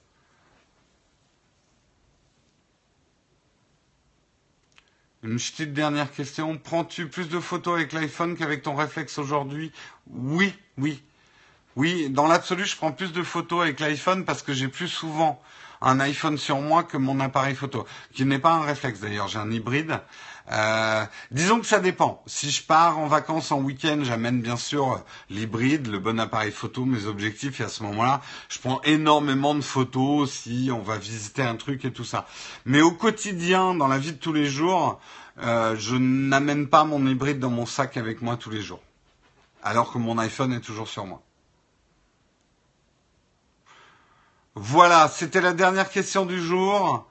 Une petite dernière question. Prends-tu plus de photos avec l'iPhone qu'avec ton réflexe aujourd'hui? Oui, oui. Oui, dans l'absolu, je prends plus de photos avec l'iPhone parce que j'ai plus souvent un iPhone sur moi que mon appareil photo, qui n'est pas un réflexe d'ailleurs, j'ai un hybride. Euh, disons que ça dépend. Si je pars en vacances en week-end, j'amène bien sûr l'hybride, le bon appareil photo, mes objectifs, et à ce moment-là, je prends énormément de photos si on va visiter un truc et tout ça. Mais au quotidien, dans la vie de tous les jours, euh, je n'amène pas mon hybride dans mon sac avec moi tous les jours. Alors que mon iPhone est toujours sur moi. Voilà, c'était la dernière question du jour.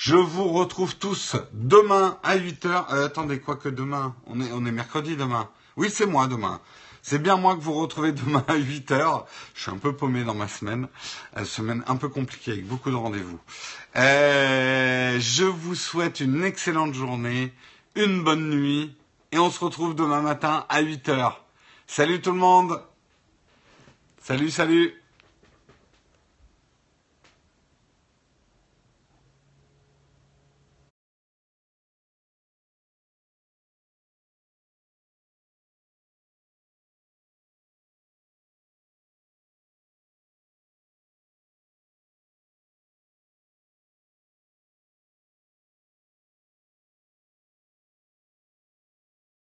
Je vous retrouve tous demain à 8h. Euh, attendez, quoi que demain on est, on est mercredi demain. Oui, c'est moi demain. C'est bien moi que vous retrouvez demain à 8h. Je suis un peu paumé dans ma semaine. Une semaine un peu compliquée avec beaucoup de rendez-vous. Euh, je vous souhaite une excellente journée, une bonne nuit et on se retrouve demain matin à 8h. Salut tout le monde Salut, salut